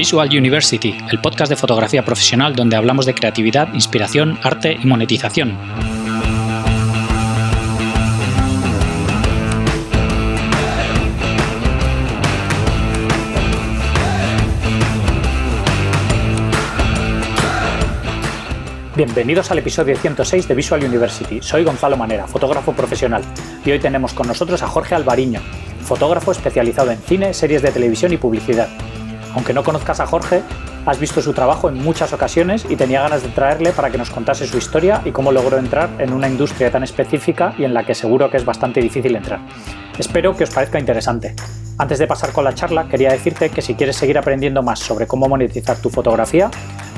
Visual University, el podcast de fotografía profesional donde hablamos de creatividad, inspiración, arte y monetización. Bienvenidos al episodio 106 de Visual University. Soy Gonzalo Manera, fotógrafo profesional, y hoy tenemos con nosotros a Jorge Alvariño, fotógrafo especializado en cine, series de televisión y publicidad. Aunque no conozcas a Jorge, has visto su trabajo en muchas ocasiones y tenía ganas de traerle para que nos contase su historia y cómo logró entrar en una industria tan específica y en la que seguro que es bastante difícil entrar. Espero que os parezca interesante. Antes de pasar con la charla, quería decirte que si quieres seguir aprendiendo más sobre cómo monetizar tu fotografía,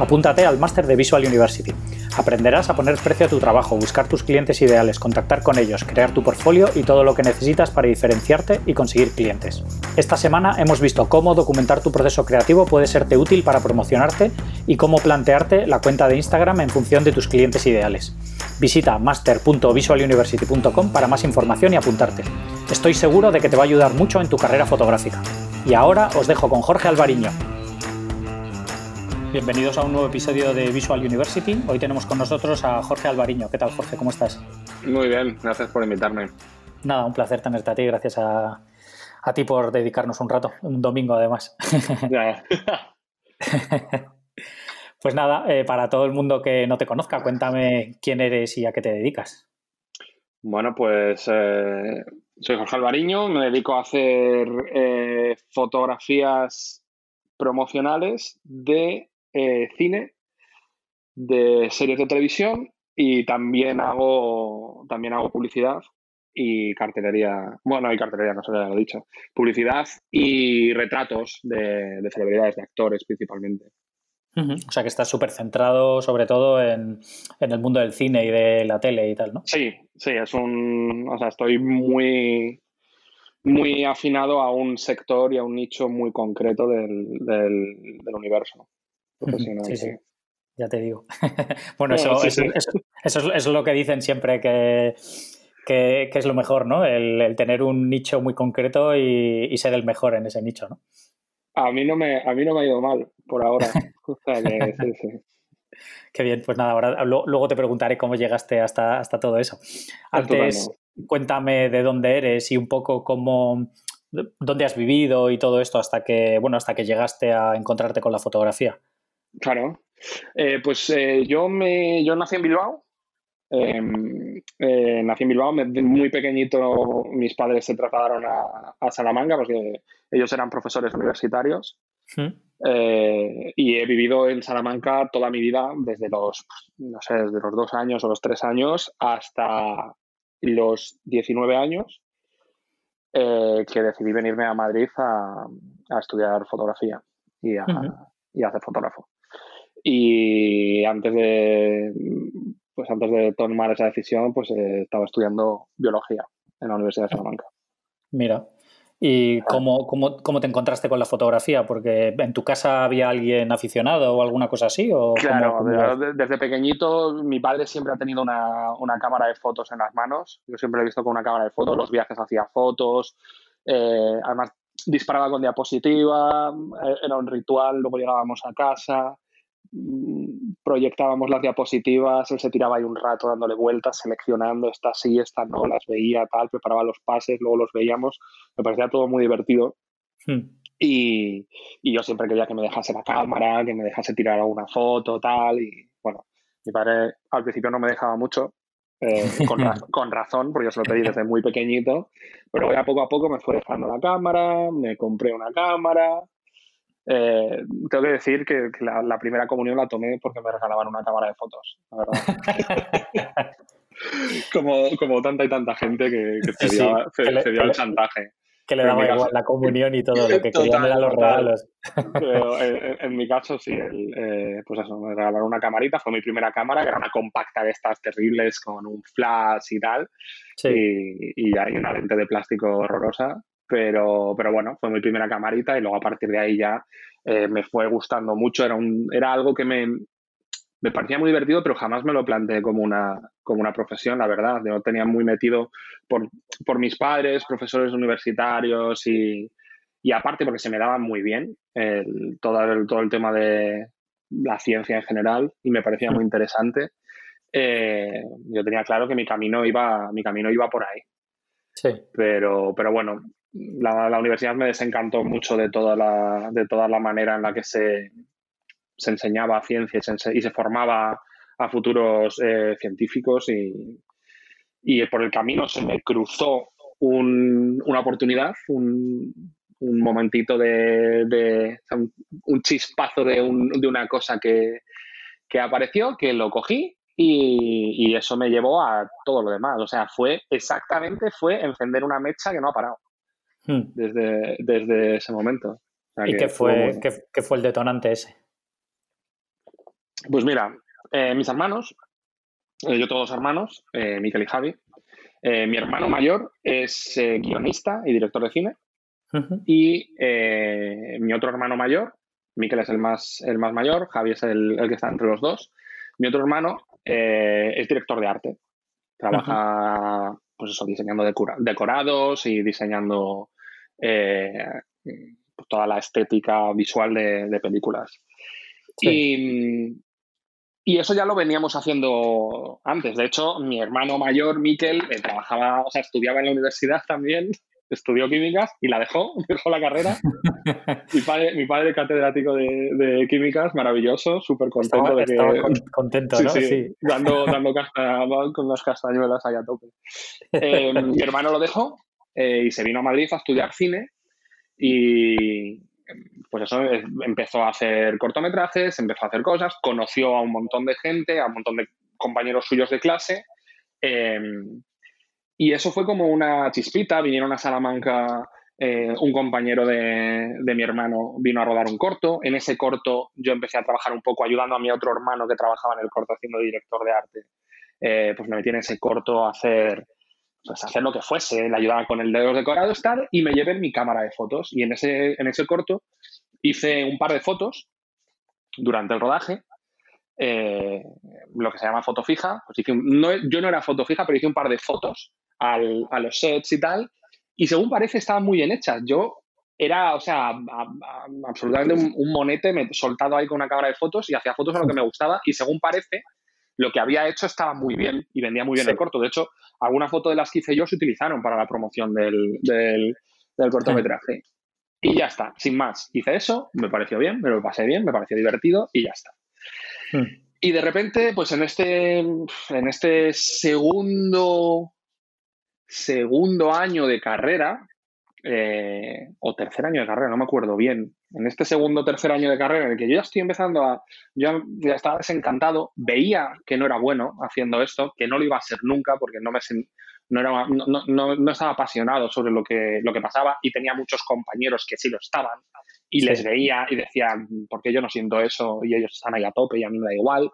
apúntate al máster de Visual University. Aprenderás a poner precio a tu trabajo, buscar tus clientes ideales, contactar con ellos, crear tu portfolio y todo lo que necesitas para diferenciarte y conseguir clientes. Esta semana hemos visto cómo documentar tu proceso creativo puede serte útil para promocionarte y cómo plantearte la cuenta de Instagram en función de tus clientes ideales. Visita master.visualuniversity.com para más información y apuntarte. Estoy seguro de que te va a ayudar mucho en tu carrera fotográfica. Y ahora os dejo con Jorge Alvariño. Bienvenidos a un nuevo episodio de Visual University. Hoy tenemos con nosotros a Jorge Alvariño. ¿Qué tal, Jorge? ¿Cómo estás? Muy bien, gracias por invitarme. Nada, un placer tenerte a ti. Gracias a, ti por dedicarnos un rato, un domingo además. pues nada, eh, para todo el mundo que no te conozca, cuéntame quién eres y a qué te dedicas. Bueno, pues eh, soy Jorge Alvariño, me dedico a hacer eh, fotografías promocionales de eh, cine, de series de televisión y también hago, también hago publicidad y cartelería, bueno, hay cartelería, no se lo he dicho, publicidad y retratos de, celebridades, de actores principalmente. O sea que estás súper centrado sobre todo en, en, el mundo del cine y de la tele y tal, ¿no? Sí, sí, es un, o sea, estoy muy, muy afinado a un sector y a un nicho muy concreto del, del universo. Sí, sí. Ya te digo. bueno, eso, eso, es, lo que dicen siempre que, que, es lo mejor, ¿no? El, tener un nicho muy concreto y, ser el mejor en ese nicho, ¿no? A mí no me, a mí no me ha ido mal por ahora. Qué bien, pues nada, ahora luego te preguntaré cómo llegaste hasta, hasta todo eso. Antes, cuéntame de dónde eres y un poco cómo, dónde has vivido y todo esto hasta que, bueno, hasta que llegaste a encontrarte con la fotografía. Claro. Eh, pues eh, yo, me, yo nací en Bilbao. Em, eh, nací en Bilbao, muy pequeñito mis padres se trasladaron a, Salamanca porque ellos eran profesores universitarios. y he vivido en Salamanca toda mi vida, desde los, no sé, desde los dos años o los tres años hasta los 19 años, que decidí venirme a Madrid a, estudiar fotografía y a, y a hacer fotógrafo. Y antes de, pues antes de tomar esa decisión, pues eh, estaba estudiando biología en la Universidad de Salamanca. Mira, ¿y cómo, cómo, cómo, te encontraste con la fotografía? Porque en tu casa había alguien aficionado o alguna cosa así. ¿o claro, desde pequeñito mi padre siempre ha tenido una, una, cámara de fotos en las manos. Yo siempre he visto con una cámara de fotos, los viajes hacía fotos. Eh, además, disparaba con diapositiva, eh, era un ritual, luego llegábamos a casa proyectábamos las diapositivas, él se tiraba ahí un rato dándole vueltas, seleccionando esta sí, esta no, las veía, tal, preparaba los pases, luego los veíamos, me parecía todo muy divertido. Hmm. Y, yo siempre quería que me dejase la cámara, que me dejase tirar alguna foto, tal, y bueno, mi padre al principio no me dejaba mucho, eh, con, con, razón, porque yo se lo pedí desde muy pequeñito, pero ya poco a poco me fue dejando la cámara, me compré una cámara, eh, tengo que decir que, la, primera comunión la tomé porque me regalaban una cámara de fotos, la verdad. como, como tanta y tanta gente que, que dio, el chantaje. Que le daba igual la comunión y todo, lo que querían eran los regalos. en, mi caso, sí, eh, pues eso, me regalaron una camarita, fue mi primera cámara, que era una compacta de estas terribles con un flash y tal, y, y hay una lente de plástico horrorosa, pero, pero bueno, fue mi primera camarita y luego a partir de ahí ya eh, me fue gustando mucho. Era, un, era algo que me, me parecía muy divertido, pero jamás me lo planteé como una, como una profesión, la verdad. Yo tenía muy metido por, por mis padres, profesores universitarios y, y aparte porque se me daba muy bien todo, el, todo el tema de la ciencia en general y me parecía muy interesante, eh, yo tenía claro que mi camino iba, mi camino iba por ahí. Sí. Pero, pero bueno, la, universidad me desencantó mucho de toda la, de toda la manera en la que se, se enseñaba ciencia y se, formaba a futuros eh, científicos y, y, por el camino se me cruzó una oportunidad, un, un momentito de, un, chispazo de, de una cosa que, que, apareció, que lo cogí y, eso me llevó a todo lo demás. O sea, fue exactamente, fue encender una mecha que no ha parado hmm. desde, desde ese momento. ¿Y qué fue, qué, fue el detonante ese? Pues mira, eh, mis hermanos, eh, yo todos hermanos, eh, Miquel y Javi, mi hermano mayor es guionista y director de cine y mi otro hermano mayor, Miquel es el más, el más mayor, Javi es el, el que está entre los dos. Mi otro hermano eh, es director de arte. Trabaja, pues eso, diseñando decorados y diseñando eh, pues toda la estética visual de, películas. Y, eso ya lo veníamos haciendo antes. De hecho, mi hermano mayor, Miquel, eh, trabajaba, o sea, estudiaba en la universidad también estudió químicas y la dejó, dejó la carrera. mi, padre, mi padre catedrático de, químicas, maravilloso, súper contento de que... contento, ¿no? Sí, dando, dando con las castañuelas ahí a tope. Eh, mi hermano lo dejó eh, y se vino a Madrid a estudiar cine y pues eso, empezó a hacer cortometrajes, empezó a hacer cosas, conoció a un montón de gente, a un montón de compañeros suyos de clase. Y eso fue como una chispita, vinieron a Salamanca, eh, un compañero de, mi hermano vino a rodar un corto, en ese corto yo empecé a trabajar un poco ayudando a mi otro hermano que trabajaba en el corto haciendo director de arte, eh, pues me metí en ese corto a hacer, pues hacer lo que fuese, le ayudaba con el de los decorados tal, y me llevé mi cámara de fotos y en ese, en ese corto hice un par de fotos durante el rodaje eh, lo que se llama foto fija. Pues no, yo no era foto fija, pero hice un par de fotos a los sets y tal, y según parece estaban muy bien hechas. Yo era, o sea, absolutamente un, monete me, soltado ahí con una cámara de fotos y hacía fotos a lo que me gustaba y según parece, lo que había hecho estaba muy bien y vendía muy bien el corto. De hecho, alguna foto de las que hice yo se utilizaron para la promoción del, del, cortometraje. Y ya está, sin más. Hice eso, me pareció bien, me lo pasé bien, me pareció divertido y ya está. Hmm. Y de repente, pues en este, en este segundo segundo año de carrera, eh, o tercer año de carrera, no me acuerdo bien, en este segundo o tercer año de carrera en el que yo ya estoy empezando a, yo ya estaba desencantado, veía que no era bueno haciendo esto, que no lo iba a ser nunca porque no me no, era, no, estaba apasionado sobre lo que, lo que pasaba y tenía muchos compañeros que sí lo estaban y les veía y decían, ¿por qué yo no siento eso? Y ellos están ahí a tope y a mí me da igual.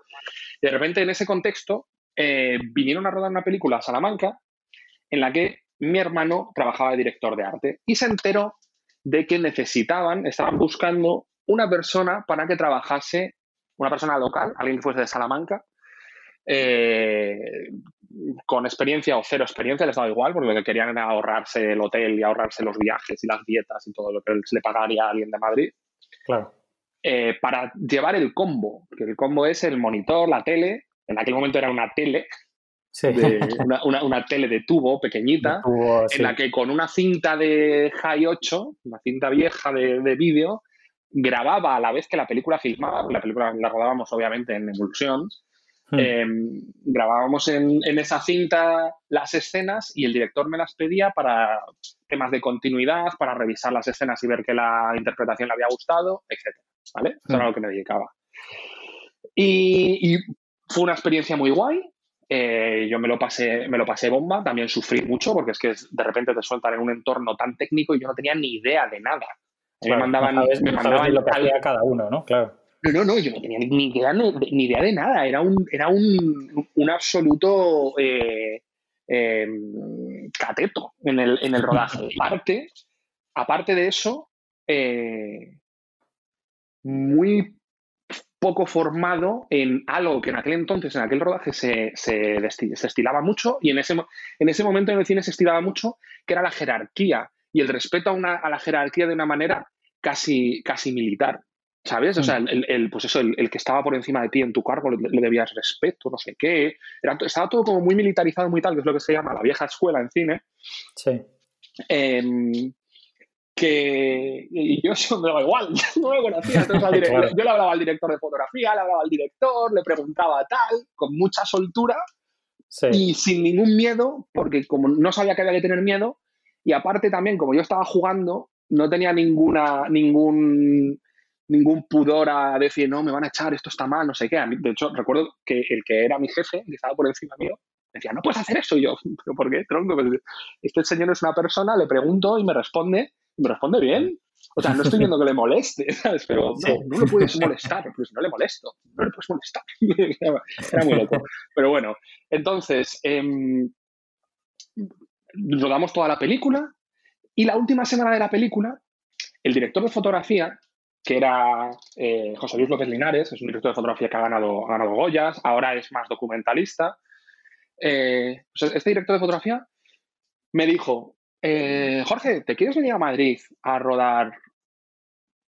Y de repente en ese contexto eh, vinieron a rodar una película a Salamanca en la que mi hermano trabajaba de director de arte y se enteró de que necesitaban, estaban buscando una persona para que trabajase, una persona local, alguien que fuese de Salamanca, eh, con experiencia o cero experiencia, les daba igual, porque lo que querían era ahorrarse el hotel y ahorrarse los viajes y las dietas y todo lo que se le pagaría a alguien de Madrid. Claro. Eh, para llevar el combo, que el combo es el monitor, la tele, en aquel momento era una tele, una, tele de tubo pequeñita, en la que con una cinta de High 8, una cinta vieja de, vídeo, grababa a la vez que la película filmaba, la película la rodábamos obviamente en emulsión, hmm. em, grabábamos en, esa cinta las escenas y el director me las pedía para temas de continuidad, para revisar las escenas y ver que la interpretación le había gustado, etc. ¿Vale? Eso era hmm. lo que me dedicaba. y fue una experiencia muy guay. Eh, yo me lo pasé, me lo pasé bomba, también sufrí mucho porque es que de repente te sueltan en un entorno tan técnico y yo no tenía ni idea de nada. me mandaban, me mandaban lo que hacía cada uno, ¿no? Claro. No, no, yo no tenía ni idea, ni idea de nada. Era un, era un, un absoluto eh, em, cateto en el, en el rodaje. aparte, aparte de eso, eh, muy poco formado en algo que en aquel entonces, en aquel rodaje, se, se, estilaba mucho y en ese, en ese momento en el cine se estilaba mucho, que era la jerarquía y el respeto a, una, a la jerarquía de una manera casi, casi militar. ¿Sabes? O sea, mm. el, pues eso, el, que estaba por encima de ti en tu cargo le, debías respeto, no sé qué. estaba todo como muy militarizado, muy tal, que es lo que se llama la vieja escuela en cine. Sí. Em, que y yo eso me daba igual, no lo conocía. Yo le hablaba al director de fotografía, le hablaba al director, le preguntaba tal, con mucha soltura y sin ningún miedo, porque como no sabía que había que tener miedo, y aparte también, como yo estaba jugando, no tenía ninguna, ningún, ningún pudor a decir, no, me van a echar, esto está mal, no sé qué. de hecho, recuerdo que el que era mi jefe, que estaba por encima mío, decía, no puedes hacer eso. Y yo, ¿pero por qué, tronco? Pues, este señor es una persona, le pregunto y me responde, responde bien. O sea, no estoy viendo que le moleste, ¿sabes? Pero no, no le puedes molestar, pues no le molesto, no le puedes molestar. Era muy loco. Pero bueno, entonces, eh, rodamos toda la película y la última semana de la película, el director de fotografía, que era eh, José Luis López Linares, es un director de fotografía que ha ganado, ha ganado Goyas, ahora es más documentalista. Eh, este director de fotografía me dijo, eh, Jorge, ¿te quieres venir a Madrid a rodar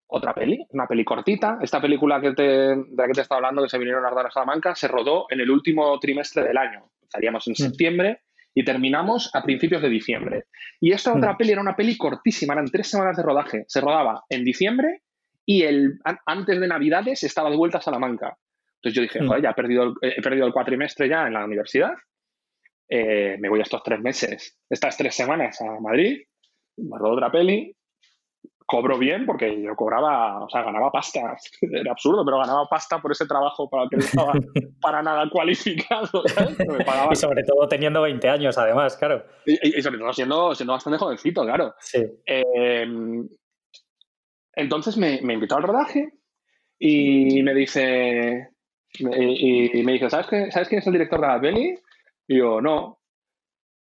otra peli? Una peli cortita. Esta película que te, de la que te estaba hablando, que se vinieron a rodar a Salamanca, se rodó en el último trimestre del año. Estaríamos en mm. septiembre y terminamos a principios de diciembre. Y esta otra mm. peli era una peli cortísima, eran tres semanas de rodaje. Se rodaba en diciembre y el, antes de Navidades estaba de vuelta a Salamanca. Entonces yo dije, mm. joder, ya he perdido, el, he perdido el cuatrimestre ya en la universidad. Eh, me voy estos tres meses, estas tres semanas a Madrid, me rodo otra peli cobro bien porque yo cobraba, o sea, ganaba pasta. Era absurdo, pero ganaba pasta por ese trabajo para el que no estaba para nada cualificado. y sobre todo teniendo 20 años, además, claro. Y, sobre todo siendo, siendo bastante jovencito, claro. Sí. Em, entonces me, me, invitó al rodaje y me dice, y, me dice, ¿sabes, qué, ¿sabes quién es el director de la peli? Y yo, no.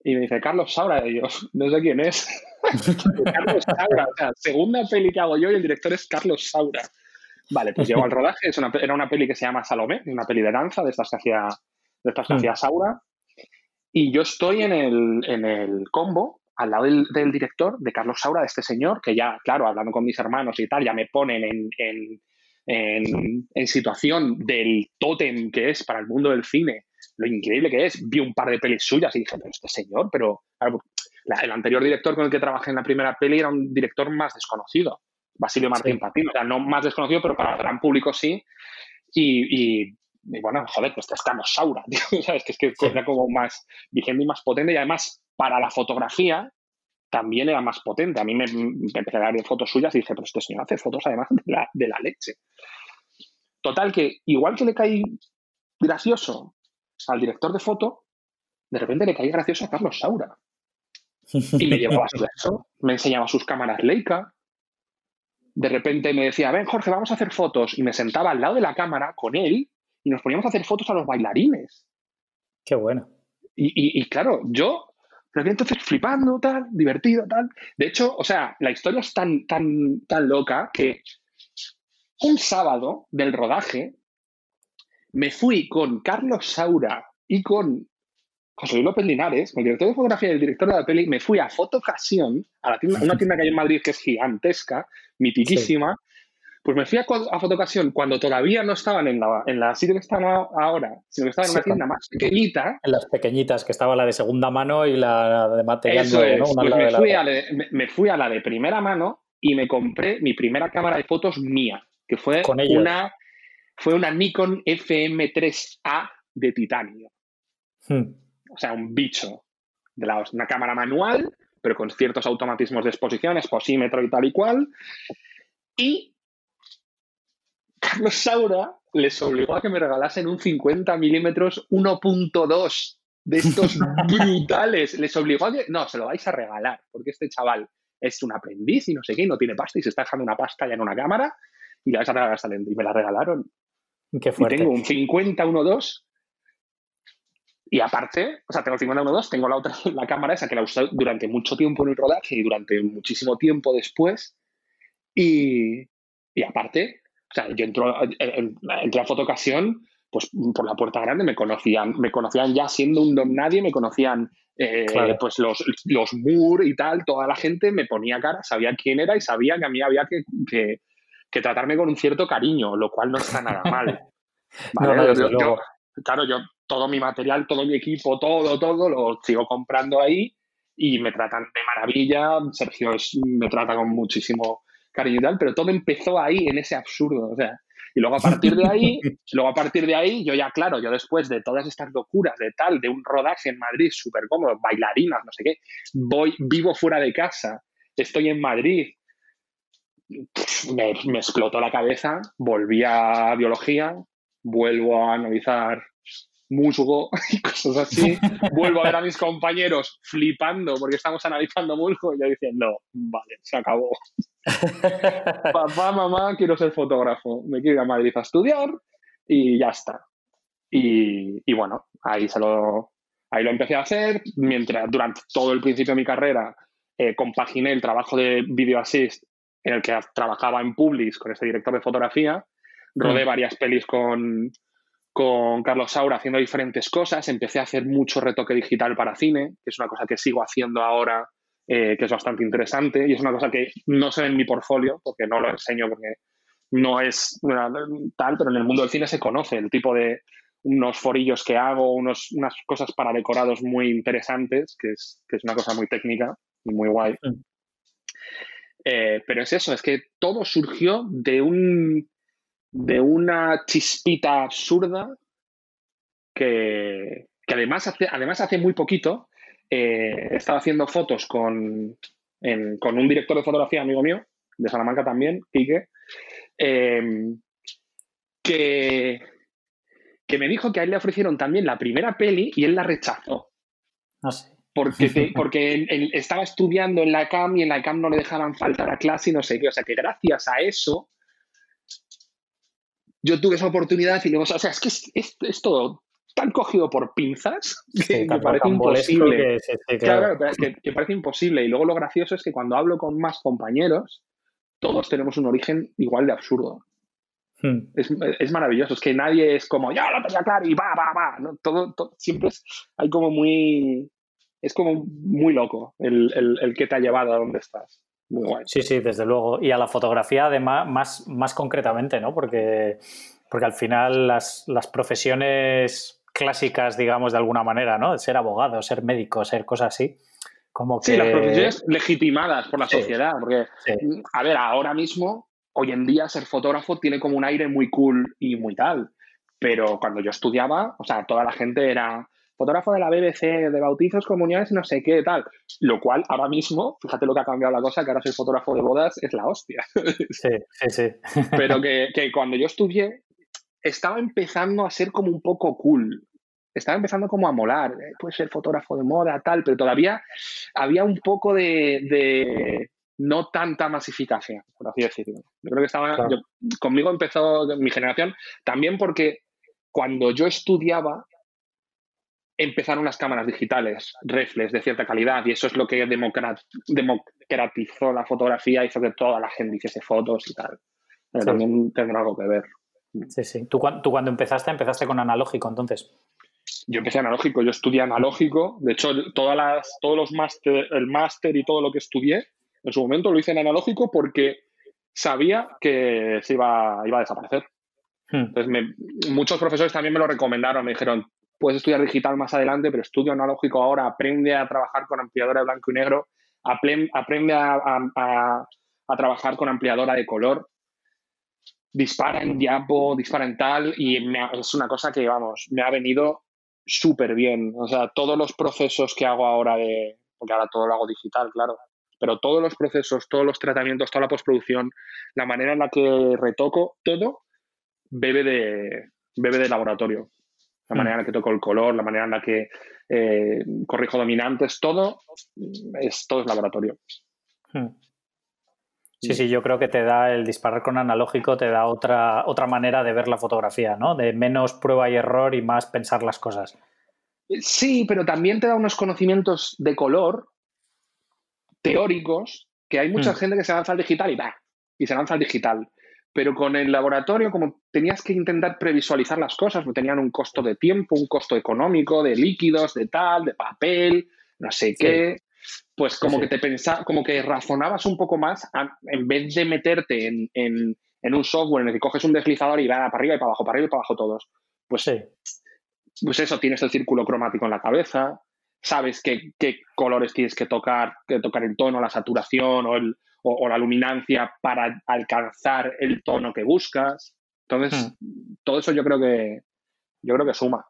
Y me dice, Carlos Saura. Y yo, no sé quién es. Carlos Saura. O sea, segunda peli que hago yo y el director es Carlos Saura. Vale, pues llego al rodaje. Es una, era una peli que se llama Salomé, una peli de danza de estas que hacía, de estas que mm. hacía Saura. Y yo estoy en el, en el combo al lado del, director, de Carlos Saura, de este señor, que ya, claro, hablando con mis hermanos y tal, ya me ponen en, en, en, en situación del tótem que es para el mundo del cine, lo increíble que es. Vi un par de pelis suyas y dije, pero este señor, pero el anterior director con el que trabajé en la primera peli era un director más desconocido, Basilio Martín Patino, o sea, no más desconocido, pero para el gran público sí. Y, bueno, joder, pues estamos Saura, ¿sabes? Que es que era como más vigente y más potente y además para la fotografía también era más potente. A mí me, empecé a dar fotos suyas y dije, pero este señor hace fotos además de la, de la leche. Total, que igual que le caí gracioso al director de foto, de repente le caía gracioso a Carlos Saura. Y me llevaba su eso, me enseñaba sus cámaras Leica. De repente me decía, ven Jorge, vamos a hacer fotos. Y me sentaba al lado de la cámara con él y nos poníamos a hacer fotos a los bailarines. Qué bueno. Y, claro, yo pero entonces flipando, tal, divertido, tal. De hecho, o sea, la historia es tan, tan, tan loca que un sábado del rodaje me fui con Carlos Saura y con José Luis López Linares, con el director de fotografía y el director de la peli, me fui a Fotocasión, a una tienda que hay en Madrid que es gigantesca, mitiquísima. Pues me fui a, a Fotocasión cuando todavía no estaban en la, en la sitio que están ahora, sino que estaban en una tienda más pequeñita. En las pequeñitas, que estaba la de segunda mano y la de material Eso es. Pues me, fui a me, fui a la de primera mano y me compré mi primera cámara de fotos mía, que fue una fue una Nikon FM3A de titanio. Hmm. O sea, un bicho. De la, una cámara manual, pero con ciertos automatismos de exposición, exposímetro y tal y cual. Y Carlos Saura les obligó a que me regalasen un 50 milímetros 1.2 de estos brutales. Les obligó a que, no, se lo vais a regalar, porque este chaval es un aprendiz y no sé qué, y no tiene pasta y se está dejando una pasta ya en una cámara y le vais a regalar. Y me la regalaron. Qué fuerte. Y tengo un 50-1.2 y aparte, o sea, tengo el 50-1.2, tengo la otra, la cámara esa que la usé durante mucho tiempo en el rodaje y durante muchísimo tiempo después. Y, y aparte, o sea, yo entro, entré a fotocasión, pues por la puerta grande me conocían, me conocían ya siendo un don nadie, me conocían eh, pues los, los Moore y tal, toda la gente me ponía cara, sabía quién era y sabía que a mí había que, que, tratarme con un cierto cariño, lo cual no está nada mal. claro, yo todo mi material, todo mi equipo, todo, todo, lo sigo comprando ahí y me tratan de maravilla. Sergio me trata con muchísimo cariño y tal, pero todo empezó ahí, en ese absurdo. O sea, y luego a partir de ahí, luego a partir de ahí, yo ya, claro, yo después de todas estas locuras de tal, de un rodaje en Madrid súper cómodo, bailarinas, no sé qué, voy, vivo fuera de casa, estoy en Madrid, me, me explotó la cabeza, volví a biología, vuelvo a analizar musgo y cosas así. Vuelvo a ver a mis compañeros flipando porque estamos analizando musgo y yo diciendo, vale, se acabó. Papá, mamá, quiero ser fotógrafo. Me quiero ir a Madrid a estudiar y ya está. Y, bueno, ahí, se lo, ahí lo empecé a hacer. Mientras durante todo el principio de mi carrera eh, compaginé el trabajo de Video Assist en el que trabajaba en Publis con ese director de fotografía. Rodé mm. varias pelis con, con Carlos Saura haciendo diferentes cosas. Empecé a hacer mucho retoque digital para cine, que es una cosa que sigo haciendo ahora, eh, que es bastante interesante. Y es una cosa que no se ve en mi portfolio, porque no lo enseño, porque no es tal, pero en el mundo del cine se conoce el tipo de unos forillos que hago, unos, unas cosas para decorados muy interesantes, que es, que es una cosa muy técnica y muy guay. Eh, pero es eso, es que todo surgió de un de una chispita absurda que, además, hace, además hace muy poquito eh, estaba haciendo fotos con, con, un director de fotografía, amigo mío, de Salamanca también, Quique, em, que, que me dijo que a él le ofrecieron también la primera peli y él la rechazó. No sé. Porque, porque estaba estudiando en la CAM y en la CAM no le dejaban faltar a clase y no sé qué. O sea que gracias a eso yo tuve esa oportunidad y luego, o sea, es que es, todo tan cogido por pinzas que me parece imposible. Que, claro, que, parece imposible. Y luego lo gracioso es que cuando hablo con más compañeros, todos tenemos un origen igual de absurdo. Hmm. Es, maravilloso, es que nadie es como, ya lo tenía claro y va, va, va. ¿no? Todo, siempre es, hay como muy, es como muy loco el, el, el que te ha llevado a donde estás. Sí, sí, desde luego. Y a la fotografía, además, más, más concretamente, ¿no? Porque, porque al final las, profesiones clásicas, digamos, de alguna manera, ¿no? Ser abogado, ser médico, ser cosas así. Como que... Sí, las profesiones legitimadas por la sociedad. Porque, a ver, ahora mismo, hoy en día, ser fotógrafo tiene como un aire muy cool y muy tal. Pero cuando yo estudiaba, o sea, toda la gente era fotógrafo de la BBC, de bautizos, comunidades, no sé qué, tal. Lo cual ahora mismo, fíjate lo que ha cambiado la cosa, que ahora soy fotógrafo de bodas, es la hostia. Sí, sí, sí. Pero que, cuando yo estudié, estaba empezando a ser como un poco cool. Estaba empezando como a molar. Eh, puede ser fotógrafo de moda, tal, pero todavía había un poco de, no tanta masificación, por así decirlo. Yo creo que estaba. conmigo empezó mi generación también porque cuando yo estudiaba, empezaron las cámaras digitales, reflex de cierta calidad, y eso es lo que democratizó la fotografía, hizo que toda la gente hiciese fotos y tal. Eh, también tendrá algo que ver. Sí, sí. ¿Tú, cuando empezaste, empezaste con analógico entonces? Yo empecé analógico, yo estudié analógico. De hecho, todas las, todos los máster, el máster y todo lo que estudié, en su momento lo hice en analógico porque sabía que se iba, iba a desaparecer. Hmm. Entonces, muchos profesores también me lo recomendaron, me dijeron, puedes estudiar digital más adelante, pero estudia analógico ahora, aprende a trabajar con ampliadora de blanco y negro, aprende a, trabajar con ampliadora de color, dispara en diapo, dispara en tal, y es una cosa que, vamos, me ha venido súper bien. O sea, todos los procesos que hago ahora de, porque ahora todo lo hago digital, claro, pero todos los procesos, todos los tratamientos, toda la postproducción, la manera en la que retoco, todo bebe de, bebe de laboratorio la manera en la que toco el color, la manera en la que eh, corrijo dominantes, todo es, todo es laboratorio. Hmm. Sí, sí, yo creo que te da el disparar con analógico, te da otra, otra manera de ver la fotografía, ¿no? De menos prueba y error y más pensar las cosas. Sí, pero también te da unos conocimientos de color teóricos que hay mucha hmm. gente que se lanza al digital y va, y se lanza al digital. Pero con el laboratorio, como tenías que intentar previsualizar las cosas, porque tenían un costo de tiempo, un costo económico, de líquidos, de tal, de papel, no sé qué. Pues como que te pensaba, como que razonabas un poco más en vez de meterte en, en, un software en el que coges un deslizador y va para arriba y para abajo, para arriba y para abajo todos. Pues, pues eso, tienes el círculo cromático en la cabeza, sabes qué, qué colores tienes que tocar, que tocar el tono, la saturación o, el, o, la luminancia para alcanzar el tono que buscas. Entonces, hmm. todo eso yo creo que yo creo que suma.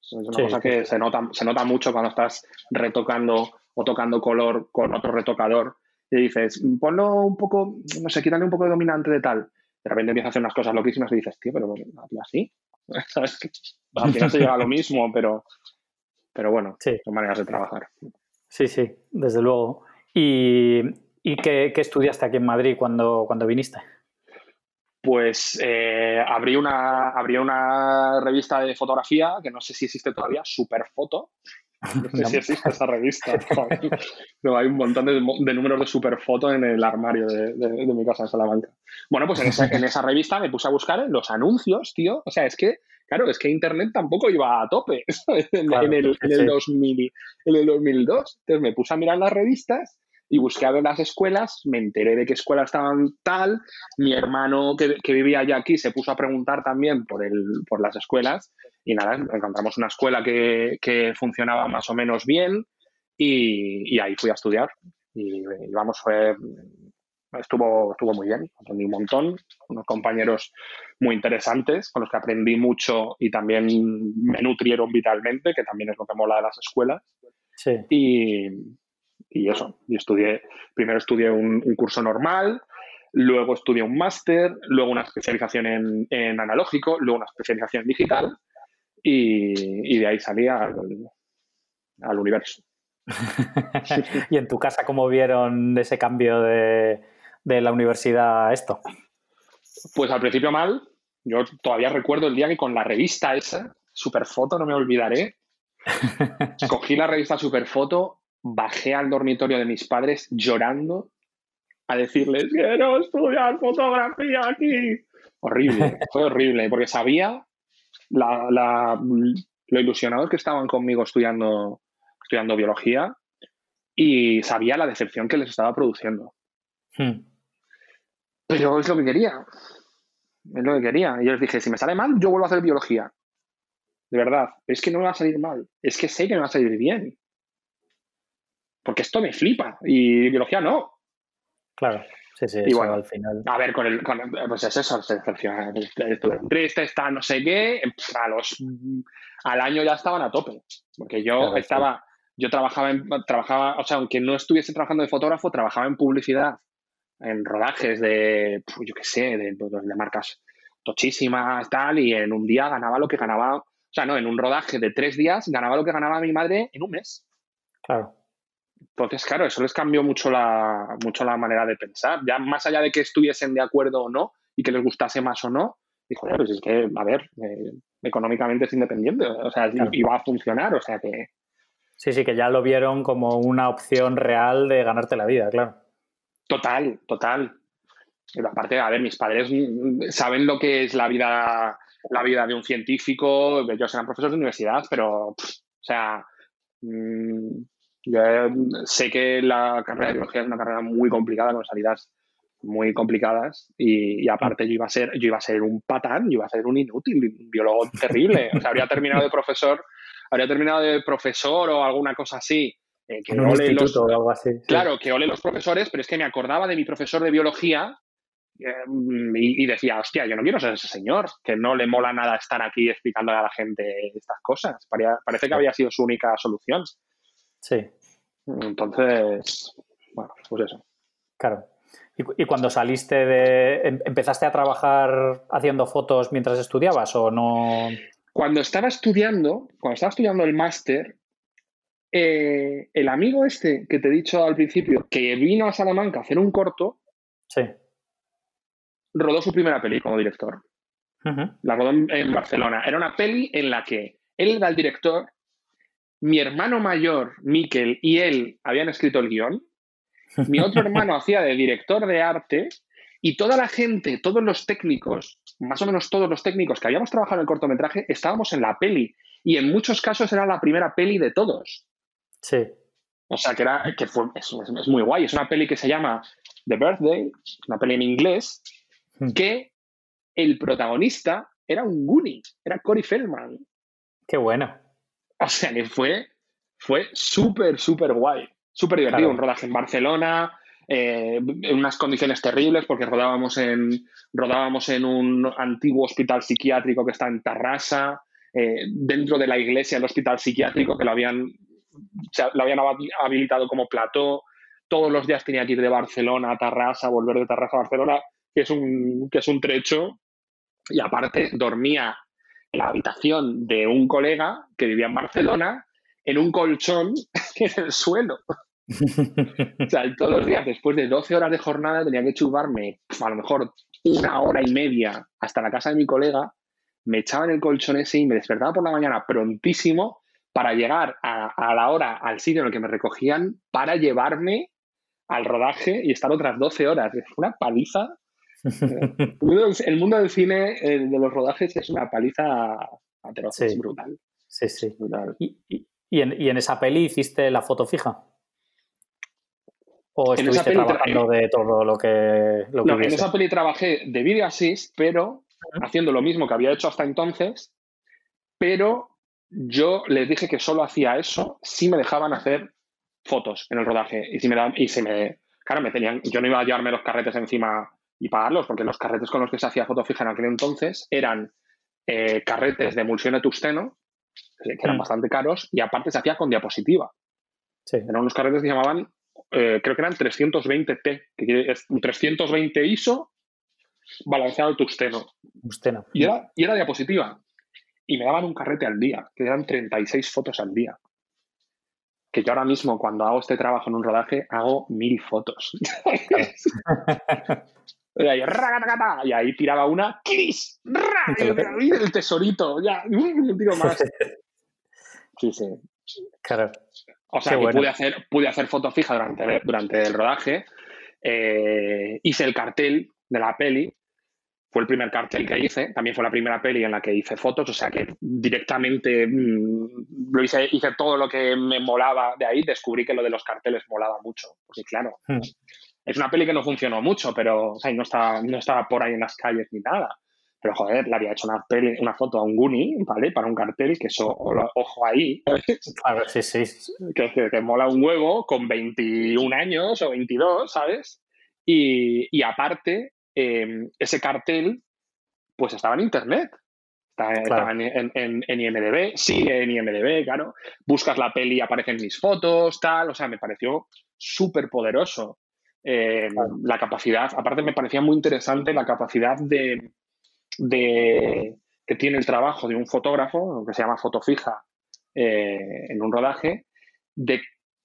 Es una cosa que se nota, se nota mucho cuando estás retocando o tocando color con otro retocador y dices, ponlo un poco, no sé, quítale un poco de dominante de tal. De repente empiezas a hacer unas cosas loquísimas y dices, tío, pero así. ¿Sabes? Al final se llega a lo mismo, pero, pero bueno, son maneras de trabajar. Sí, sí, desde luego. ¿Y, qué, estudiaste aquí en Madrid cuando, cuando viniste? Pues eh, abrí, una, abrí una revista de fotografía, que no sé si existe todavía, Superfoto, no sé si existe esa revista. no, hay un montón de, números de superfoto en el armario de, mi casa en Salamanca. Bueno, pues en esa, en esa, revista me puse a buscar los anuncios, tío. O sea, es que, claro, es que Internet tampoco iba a tope en, el, en, el 2000, en el 2002. Entonces me puse a mirar las revistas y busqué a ver las escuelas, me enteré de qué escuelas estaban tal, mi hermano que, que, vivía ya aquí se puso a preguntar también por, el, por las escuelas y nada, encontramos una escuela que, que funcionaba más o menos bien y, y, ahí fui a estudiar y, vamos, fue, estuvo, estuvo muy bien, aprendí un montón, unos compañeros muy interesantes con los que aprendí mucho y también me nutrieron vitalmente, que también es lo que mola de las escuelas. Sí. Y, y eso, y estudié, primero estudié un, curso normal, luego estudié un máster, luego una especialización en, analógico, luego una especialización en digital y, de ahí salí al, universo. ¿Y en tu casa cómo vieron ese cambio de, de la universidad a esto? Pues al principio mal. Yo todavía recuerdo el día que con la revista esa, Superfoto, no me olvidaré, cogí la revista Superfoto bajé al dormitorio de mis padres llorando a decirles, quiero estudiar fotografía aquí. Horrible, fue horrible, porque sabía la, lo ilusionados que estaban conmigo estudiando, estudiando biología y sabía la decepción que les estaba produciendo. Hmm. Pero es lo que quería. Es lo que quería. Y yo les dije, si me sale mal, yo vuelvo a hacer biología. De verdad. es que no me va a salir mal. Es que sé que me va a salir bien porque esto me flipa y biología no. Claro. Sí, sí, bueno, al final. A ver, con el, pues es eso, triste, está no sé qué, a los, al año ya estaban a tope, porque yo estaba, yo trabajaba, en, trabajaba, o sea, aunque no estuviese trabajando de fotógrafo, trabajaba en publicidad, en rodajes de, yo qué sé, de, de marcas tochísimas, tal, y en un día ganaba lo que ganaba, o sea, no, en un rodaje de tres días ganaba lo que ganaba mi madre en un mes. Claro. Entonces, claro, eso les cambió mucho la, mucho la manera de pensar. Ya más allá de que estuviesen de acuerdo o no y que les gustase más o no, dijo, pues es que, a ver, eh, económicamente es independiente, o sea, iba a funcionar, o sea que... Sí, sí, que ya lo vieron como una opción real de ganarte la vida, claro. Total, total. Pero aparte, a ver, mis padres saben lo que es la vida, la vida de un científico, ellos eran profesores de universidad, pero, o sea, mm, yo eh, sé que la carrera de biología es una carrera muy complicada, con salidas muy complicadas y, aparte yo iba a ser yo iba a ser un patán, yo iba a ser un inútil, un biólogo terrible. O sea, habría terminado de profesor, habría terminado de profesor o alguna cosa así. Eh, que ole los, o algo así. Claro, que ole los profesores, pero es que me acordaba de mi profesor de biología eh, y, decía, hostia, yo no quiero ser ese señor, que no le mola nada estar aquí explicándole a la gente estas cosas. parece que había sido su única solución. Sí. Entonces, bueno, pues eso. Claro. ¿Y, cuando saliste de... Em, ¿Empezaste a trabajar haciendo fotos mientras estudiabas o no? Cuando estaba estudiando, cuando estaba estudiando el máster, eh, el amigo este que te he dicho al principio, que vino a Salamanca a hacer un corto, sí. rodó su primera peli como director. La rodó en Barcelona. Era una peli en la que él era el director mi hermano mayor, Miquel, y él habían escrito el guion. Mi otro hermano hacía de director de arte y toda la gente, todos los técnicos, más o menos todos los técnicos que habíamos trabajado en el cortometraje, estábamos en la peli. Y en muchos casos era la primera peli de todos. Sí. O sea, que, era, que fue, es, es, muy guay. Es una peli que se llama The Birthday, una peli en inglés, hmm. que el protagonista era un Goonie, era Corey Feldman. Qué bueno. O sea, que fue, fue súper, súper guay. Súper divertido. Un rodaje en Barcelona, eh, en unas condiciones terribles, porque rodábamos en, rodábamos en un antiguo hospital psiquiátrico que está en Tarrasa, eh, dentro de la iglesia del hospital psiquiátrico, que lo habían, lo habían habilitado como plató. Todos los días tenía que ir de Barcelona a Tarrasa, volver de Tarrasa a Barcelona, que es un, que es un trecho. Y aparte, dormía en la habitación de un colega que vivía en Barcelona en un colchón en el suelo. o sea, todos los días, después de 12 horas de jornada, tenía que chuparme a lo mejor una hora y media hasta la casa de mi colega, me echaba en el colchón ese y me despertaba por la mañana prontísimo para llegar a, la hora al sitio en el que me recogían para llevarme al rodaje y estar otras 12 horas. Es una paliza. El, mundo del, cine, de los rodajes, es una paliza atroz, es brutal. Sí, sí. ¿Y, en, esa peli hiciste la foto fija? ¿O estuviste trabajando de todo lo que, lo no, en esa peli trabajé de video assist, pero haciendo lo mismo que había hecho hasta entonces, pero yo les dije que solo hacía eso si me dejaban hacer fotos en el rodaje. Y si me y si me, claro, me tenían, yo no iba a llevarme los carretes encima y pagarlos, porque los carretes con los que se hacía foto fija en aquel entonces eran eh, carretes de emulsión de tusteno, que eran mm. bastante caros, y aparte se hacía con diapositiva. Eran unos carretes que se llamaban, eh, creo que eran 320T, que es un 320 ISO balanceado tusteno. tusteno. Y era, y era diapositiva. Y me daban un carrete al día, que eran 36 fotos al día. Que yo ahora mismo, cuando hago este trabajo en un rodaje, hago mil fotos. y, ahí, y ahí tiraba una, ¡Cris! Y el tesorito, ya, un tiro más. Sí, sí. Claro. O sea, que pude, hacer, pude hacer fotos fijas durante, durante el rodaje. Eh, hice el cartel de la peli fue el primer cartel que hice, también fue la primera peli en la que hice fotos, o sea que directamente mm, lo hice, hice todo lo que me molaba de ahí, descubrí que lo de los carteles molaba mucho, porque claro, hmm. Es una peli que no funcionó mucho, pero o sea, no, estaba, no estaba por ahí en las calles ni nada. Pero joder, le había hecho una, peli, una foto a un Goonie, ¿vale? Para un cartel, que eso, ojo ahí. A sí, sí. Que, que, mola un huevo con 21 años o 22, ¿sabes? Y, y aparte, Em, ese cartel pues estaba en internet. Estaba en, en, IMDB, sigue en IMDB, claro. Buscas la peli, aparecen mis fotos, tal. O sea, me pareció súper poderoso. Em, la capacidad, aparte me parecía muy interesante la capacidad de, que tiene el trabajo de un fotógrafo, que se llama foto fija eh, en un rodaje, de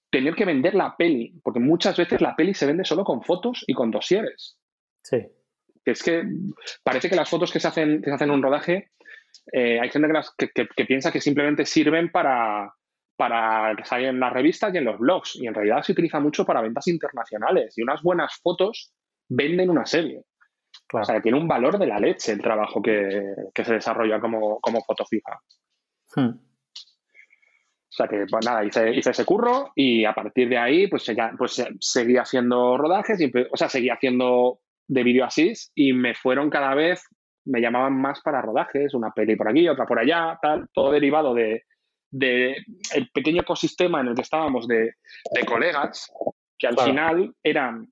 tener que vender la peli, porque muchas veces la peli se vende solo con fotos y con dosieres. Sí es que parece que las fotos que se hacen, que se hacen en un rodaje, eh, hay gente que, piensa que simplemente sirven para, para que salgan en las revistas y en los blogs. Y en realidad se utiliza mucho para ventas internacionales. Y unas buenas fotos venden una serie. O sea, tiene un valor de la leche el trabajo que, se desarrolla como, como foto fija. Hmm. O sea que, pues nada, hice, hice, ese curro y a partir de ahí, pues, ya, pues seguí haciendo rodajes, y, o sea, seguí haciendo de Video Assist y me fueron cada vez, me llamaban más para rodajes, una peli por aquí, otra por allá, tal, todo derivado de, el pequeño ecosistema en el que estábamos de, colegas, que al final eran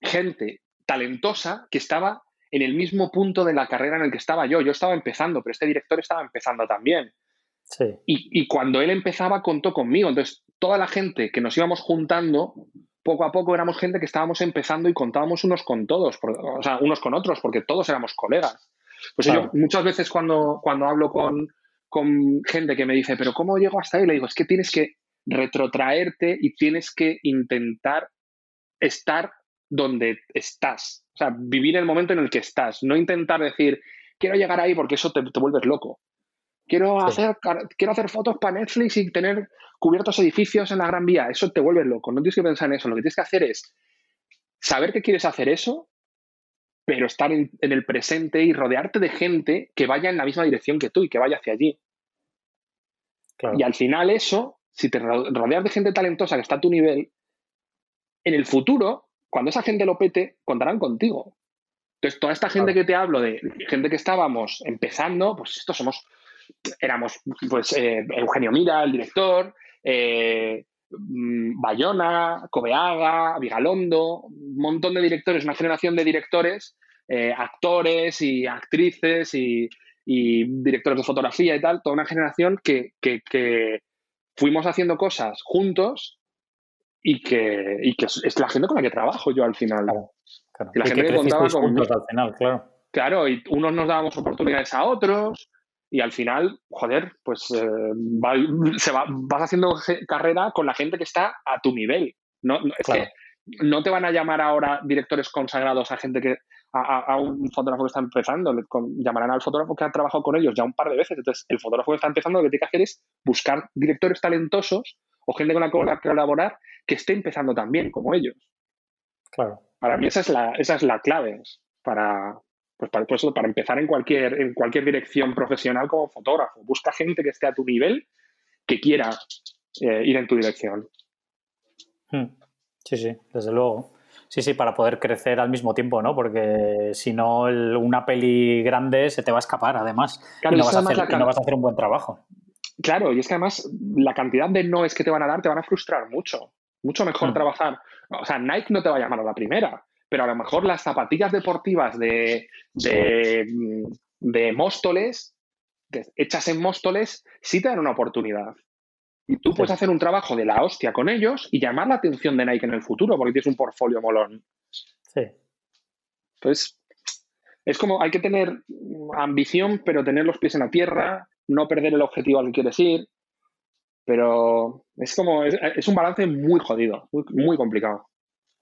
gente talentosa que estaba en el mismo punto de la carrera en el que estaba yo. Yo estaba empezando, pero este director estaba empezando también. Y, y, cuando él empezaba contó conmigo. Entonces, toda la gente que nos íbamos juntando poco a poco éramos gente que estábamos empezando y contábamos unos con todos, o sea, unos con otros, porque todos éramos colegas. Pues yo muchas veces cuando, cuando hablo con, con gente que me dice, pero ¿cómo llego hasta ahí? Le digo, es que tienes que retrotraerte y tienes que intentar estar donde estás. O sea, vivir el momento en el que estás. No intentar decir, quiero llegar ahí porque eso te, te vuelves loco. Quiero, hacer, quiero hacer fotos para Netflix y tener cubiertos edificios en la Gran Vía. Eso te vuelve loco. No tienes que pensar en eso. Lo que tienes que hacer es saber que quieres hacer eso, pero estar en, el presente y rodearte de gente que vaya en la misma dirección que tú y que vaya hacia allí. Y al final eso si te rodeas de gente talentosa que está a tu nivel, en el futuro, cuando esa gente lo pete, contarán contigo. Entonces, toda esta gente que te hablo, de gente que estábamos empezando, pues estos somos, éramos, pues, eh, Eugenio Mira, el director, eh, Bayona, Cobeaga, Vigalondo, un montón de directores, una generación de directores, eh, actores y actrices y, directores de fotografía y tal, toda una generación que, fuimos haciendo cosas juntos y que, es, la gente con la que trabajo yo al final. Y la gente que, contaba con... al final, claro. Claro, y unos nos dábamos oportunidades a otros y al final, joder, pues eh, se va, vas haciendo carrera con la gente que está a tu nivel. No, es que no te van a llamar ahora directores consagrados a gente que a, un fotógrafo que está empezando, le llamarán al fotógrafo que ha trabajado con ellos ya un par de veces. Entonces, el fotógrafo que está empezando lo que tiene que hacer es buscar directores talentosos o gente con la que colaborar que esté empezando también, como ellos. Claro. Para mí esa es la, esa es la clave para, pues para, pues para empezar en cualquier, en cualquier dirección profesional como fotógrafo. Busca gente que esté a tu nivel, que quiera eh, ir en tu dirección. Hmm. Sí, sí, desde luego. Sí, sí, para poder crecer al mismo tiempo, ¿no? Porque si no, una peli grande se te va a escapar, además. y, no vas a hacer, un buen trabajo. Claro, y es que además la cantidad de noes que te van a dar te van a frustrar mucho. Mucho mejor hmm. trabajar. O sea, Nike no te va a llamar a la primera, pero a lo mejor las zapatillas deportivas de, de, Móstoles, hechas en Móstoles, sí te dan una oportunidad. Y tú puedes hacer un trabajo de la hostia con ellos y llamar la atención de Nike en el futuro porque tienes un portfolio molón. Sí. Entonces, es como hay que tener ambición, pero tener los pies en la tierra, no perder el objetivo al que quieres ir. Pero es como, es, un balance muy jodido, muy, complicado.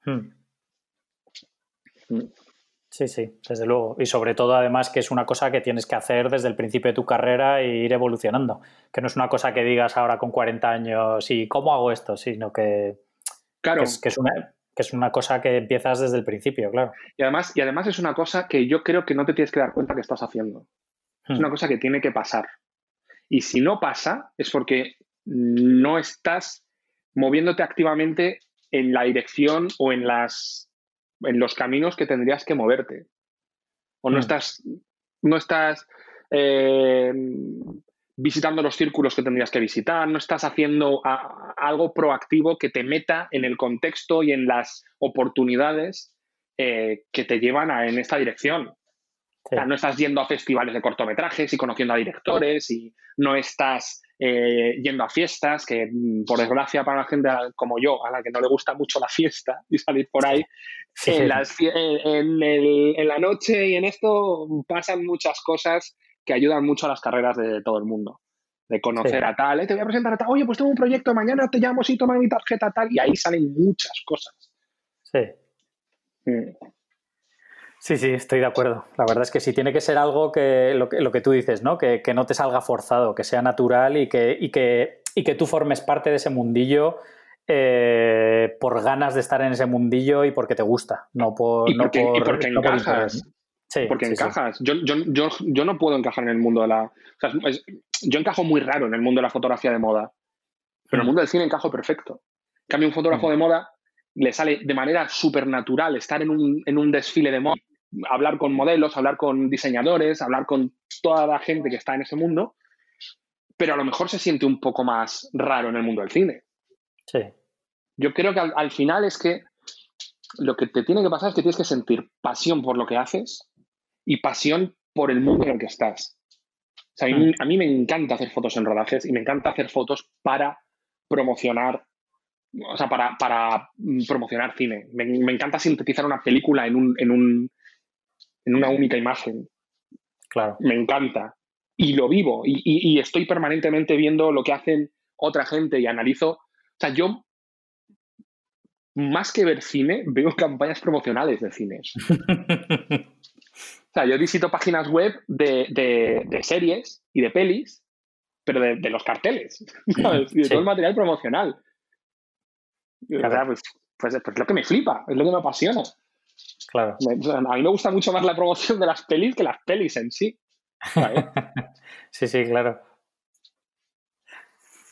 Hmm. Hmm. Sí, sí, desde luego. Y sobre todo, además, que es una cosa que tienes que hacer desde el principio de tu carrera e ir evolucionando. Que no es una cosa que digas ahora con 40 años y cómo hago esto, sino que, claro. es, que es, una, que es una cosa que empiezas desde el principio, claro. Y además, y además es una cosa que yo creo que no te tienes que dar cuenta que estás haciendo. Es hmm. una cosa que tiene que pasar. Y si no pasa, es porque no estás moviéndote activamente en la dirección o en las en los caminos que tendrías que moverte. O no mm. estás, no estás eh, visitando los círculos que tendrías que visitar, no estás haciendo algo proactivo que te meta en el contexto y en las oportunidades eh, que te llevan en esta dirección. O sea, no estás yendo a festivales de cortometrajes y conociendo a directores y no estás eh, yendo a fiestas, que mm, por desgracia para la gente como yo, a la que no le gusta mucho la fiesta y salir por ahí, en, la noche y en esto pasan muchas cosas que ayudan mucho a las carreras de todo el mundo. De conocer a tal, eh, te voy a presentar a tal, oye, pues tengo un proyecto, mañana te llamo, y toma mi tarjeta tal, y ahí salen muchas cosas. Sí. Mm. Sí, sí, estoy de acuerdo. La verdad es que sí, tiene que ser algo que lo que, lo que tú dices, ¿no? Que, no te salga forzado, que sea natural y que, y que, y que tú formes parte de ese mundillo eh, por ganas de estar en ese mundillo y porque te gusta, no por. Y porque, encajas. Sí, porque encajas. Yo, yo, no puedo encajar en el mundo de la. yo encajo muy raro en el mundo de la fotografía de moda, pero en el mm. mundo del cine encajo perfecto. En cambio, un fotógrafo mm. de moda le sale de manera súper natural estar en un, en un desfile de moda hablar con modelos, hablar con diseñadores, hablar con toda la gente que está en ese mundo, pero a lo mejor se siente un poco más raro en el mundo del cine. Sí. Yo creo que al, final es que lo que te tiene que pasar es que tienes que sentir pasión por lo que haces y pasión por el mundo en el que estás. O sea, a, mí, me encanta hacer fotos en rodajes y me encanta hacer fotos para promocionar o sea, para, para promocionar cine. Me, me, encanta sintetizar una película en un, en un, en una única imagen. Claro. Me encanta. Y lo vivo. Y, estoy permanentemente viendo lo que hacen otra gente y analizo. O sea, yo, más que ver cine, veo campañas promocionales de cines. o sea, yo visito páginas web de, series y de pelis, pero de, los carteles. de todo el material promocional. Pues, pues, pues, es lo que me flipa, es lo que me apasiona. Claro. A mí me gusta mucho más la promoción de las pelis que las pelis en sí. sí, sí, claro.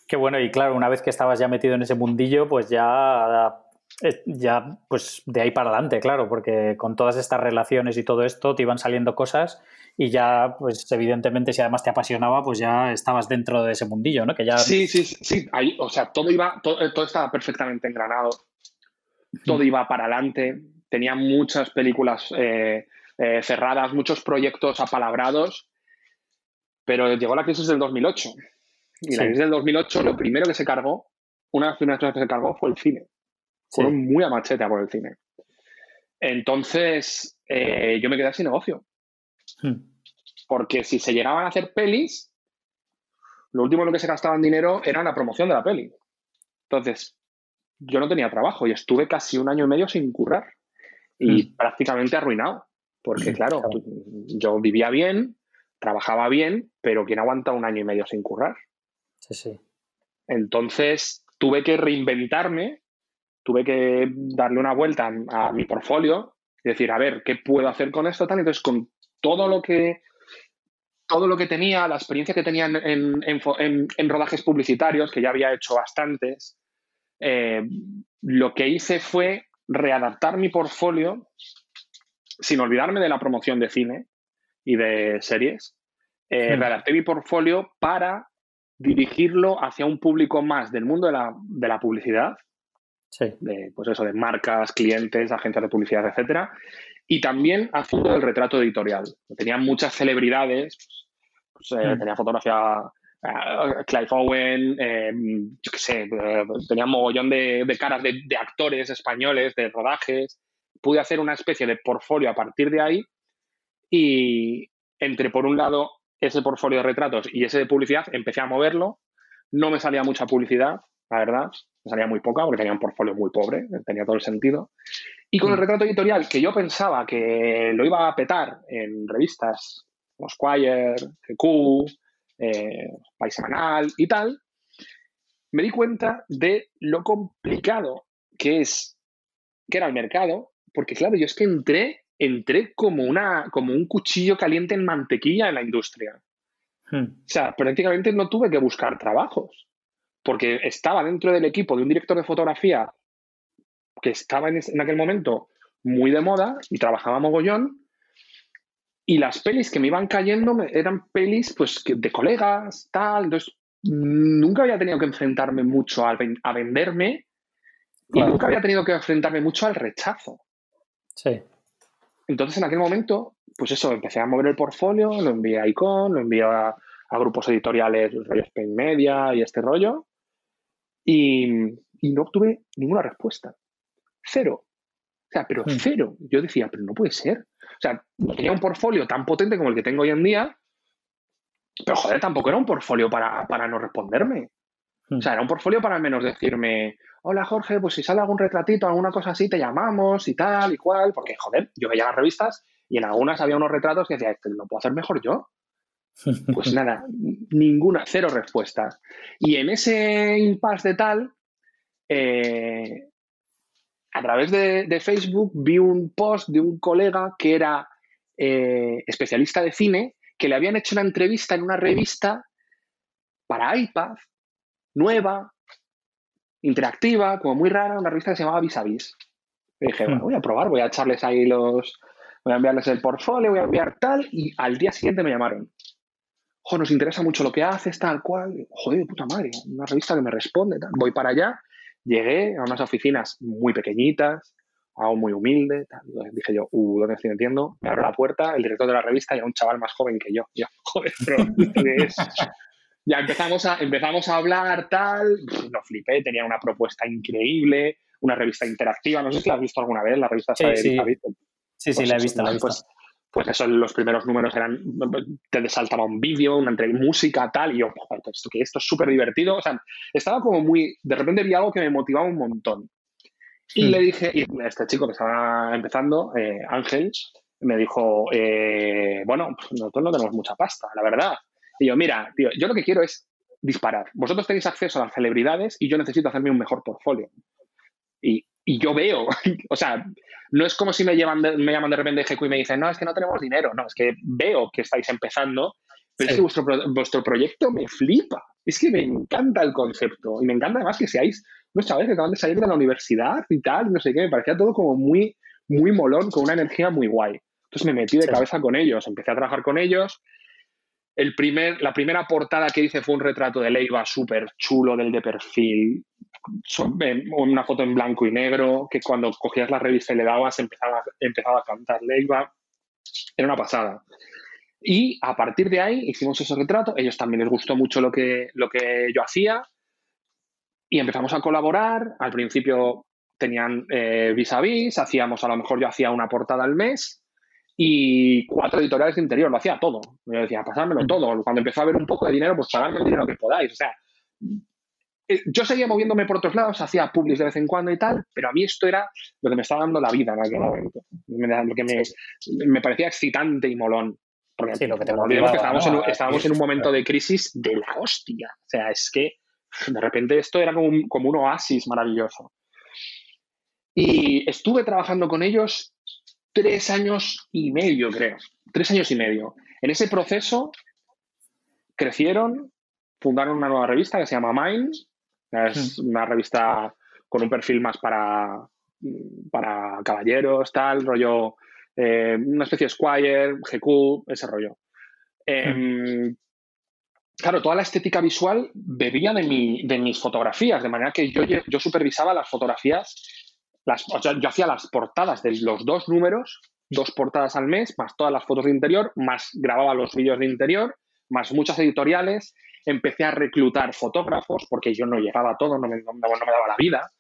Qué bueno, y claro, una vez que estabas ya metido en ese mundillo, pues ya, eh, ya pues de ahí para adelante, claro, porque con todas estas relaciones y todo esto te iban saliendo cosas y ya, pues evidentemente, si además te apasionaba, pues ya estabas dentro de ese mundillo, ¿no? Que ya... Sí, sí, sí, ahí, o sea, todo iba, todo, todo estaba perfectamente engranado, todo iba para adelante, tenía muchas películas eh, eh, cerradas, muchos proyectos apalabrados, pero llegó la crisis del 2008 y la crisis del 2008, lo primero que se cargó, una de las primeras cosas que se cargó fue el cine. Fueron muy a machete por el cine. Entonces, eh, yo me quedé sin negocio. Hmm. Porque si se llegaban a hacer pelis, lo último en lo que se gastaba en dinero era la promoción de la peli. Entonces, yo no tenía trabajo y estuve casi un año y medio sin currar y hmm. prácticamente arruinado. Porque, claro, yo vivía bien, trabajaba bien, pero ¿quién aguanta un año y medio sin currar? Sí, sí. Entonces tuve que reinventarme, tuve que darle una vuelta a, mi portfolio y decir, a ver, ¿qué puedo hacer con esto? Tal? Entonces, con todo lo que todo lo que tenía, la experiencia que tenía en, rodajes publicitarios, que ya había hecho bastantes, eh, lo que hice fue readaptar mi portfolio sin olvidarme de la promoción de cine y de series. Eh. Readapté mi portfolio para dirigirlo hacia un público más del mundo de la, publicidad, de, pues eso, de marcas, clientes, agencias de publicidad, etcétera, y también haciendo el retrato editorial. Tenía muchas celebridades, pues, eh, hmm. tenía fotografía uh, Clive Owen, eh, yo qué sé, tenía un mogollón de, caras de, de, actores españoles, de rodajes. Pude hacer una especie de portfolio a partir de ahí y entre, por un lado, ese portfolio de retratos y ese de publicidad, empecé a moverlo. No me salía mucha publicidad, la verdad. Me salía muy poca porque tenía un portfolio muy pobre, tenía todo el sentido. Y con el mm. retrato editorial, que yo pensaba que lo iba a petar en revistas como Squire, GQ, eh, País Semanal y tal, me di cuenta de lo complicado que es, que era el mercado, porque claro, yo es que entré entré como, una, como un cuchillo caliente en mantequilla en la industria. Hmm. O sea, prácticamente no tuve que buscar trabajos, porque estaba dentro del equipo de un director de fotografía que estaba en, aquel momento muy de moda y trabajaba mogollón. Y las pelis que me iban cayendo eran pelis pues, de colegas, tal. Entonces, nunca había tenido que enfrentarme mucho a, venderme y nunca había tenido que enfrentarme mucho al rechazo. Sí. Entonces, en aquel momento, pues eso, empecé a mover el portfolio, lo envié a Icon, lo envié a, grupos editoriales, rollo Spain Media y este rollo, y, no obtuve ninguna respuesta. Cero. O sea, pero hmm. cero. Yo decía, pero no puede ser. O sea, tenía un portfolio tan potente como el que tengo hoy en día, pero joder, tampoco era un portfolio para, para no responderme. O sea, era un portfolio para al menos decirme, hola Jorge, pues si sale algún retratito, alguna cosa así, te llamamos y tal y cual, porque joder, yo veía las revistas y en algunas había unos retratos que decía, este lo puedo hacer mejor yo. Pues nada, ninguna, cero respuestas. Y en ese impasse de tal, eh, a través de, Facebook vi un post de un colega que era eh, especialista de cine, que le habían hecho una entrevista en una revista para iPad nueva, interactiva, como muy rara, una revista que se llamaba Vis a Vis. Dije, bueno, voy a probar, voy a echarles ahí los. Voy a enviarles el portfolio, voy a enviar tal, y al día siguiente me llamaron. Nos interesa mucho lo que haces, tal cual. Joder, de puta madre, una revista que me responde, tal. Voy para allá, llegué a unas oficinas muy pequeñitas, algo muy humilde, tal. dije yo, uh, ¿dónde estoy metiendo? Me abro la puerta, el director de la revista y era un chaval más joven que yo. Yo, joder, pero es? ya empezamos a, empezamos a hablar, tal, lo flipé, tenía una propuesta increíble, una revista interactiva, no sé si la has visto alguna vez, la revista sí, de sí. Sí, sí, pues la he visto, la he visto. Pues, pues eso, los primeros números eran, te saltaba un vídeo, una música, tal, y yo, esto, que esto es súper divertido, o sea, estaba como muy, de repente vi algo que me motivaba un montón. Y le dije, y este chico que estaba empezando, eh, Ángel, me dijo, eh, bueno, pues nosotros no tenemos mucha pasta, la verdad. Y yo, mira, tío, yo lo que quiero es disparar. Vosotros tenéis acceso a las celebridades y yo necesito hacerme un mejor portfolio. Y, yo veo, o sea, no es como si me, llevan me llaman de repente GQ y me dicen, no, es que no tenemos dinero. No, es que veo que estáis empezando, pero es que vuestro, vuestro proyecto me flipa. es que me encanta el concepto y me encanta además que seáis unos chavales que acaban de salir de la universidad y tal, no sé qué, me parecía todo como muy, muy molón, con una energía muy guay. Entonces me metí de cabeza con ellos, empecé a trabajar con ellos. El primer, la primera portada que hice fue un retrato de Leiva súper chulo del de perfil, una foto en blanco y negro, que cuando cogías la revista y le dabas empezaba, empezaba a cantar Leiva. Era una pasada. Y a partir de ahí hicimos ese retrato, ellos también les gustó mucho lo que, lo que yo hacía y empezamos a colaborar. Al principio tenían eh, vis a vis, hacíamos, a lo mejor yo hacía una portada al mes y cuatro editoriales de interior, lo hacía todo. Yo decía, pasármelo mm. todo. Cuando empezó a haber un poco de dinero, pues pagadme el dinero que podáis. O sea, eh, yo seguía moviéndome por otros lados, hacía publis de vez en cuando y tal, pero a mí esto era lo que me estaba dando la vida en aquel momento. Lo que me, me parecía excitante y molón. Porque sí, lo que te que estábamos, en, estábamos en un momento de crisis de la hostia. O sea, es que de repente esto era como un, como un oasis maravilloso. Y estuve trabajando con ellos tres años y medio, creo. Tres años y medio. En ese proceso crecieron, fundaron una nueva revista que se llama Mind. Es una revista con un perfil más para, para caballeros, tal, rollo, eh, una especie de Squire, GQ, ese rollo. Em, claro, toda la estética visual bebía de, de mis fotografías, de manera que yo, yo supervisaba las fotografías yo hacía las portadas de los dos números, dos portadas al mes, más todas las fotos de interior, más grababa los vídeos de interior, más muchas editoriales. Empecé a reclutar fotógrafos, porque yo no llegaba a todo, no me, daba la vida.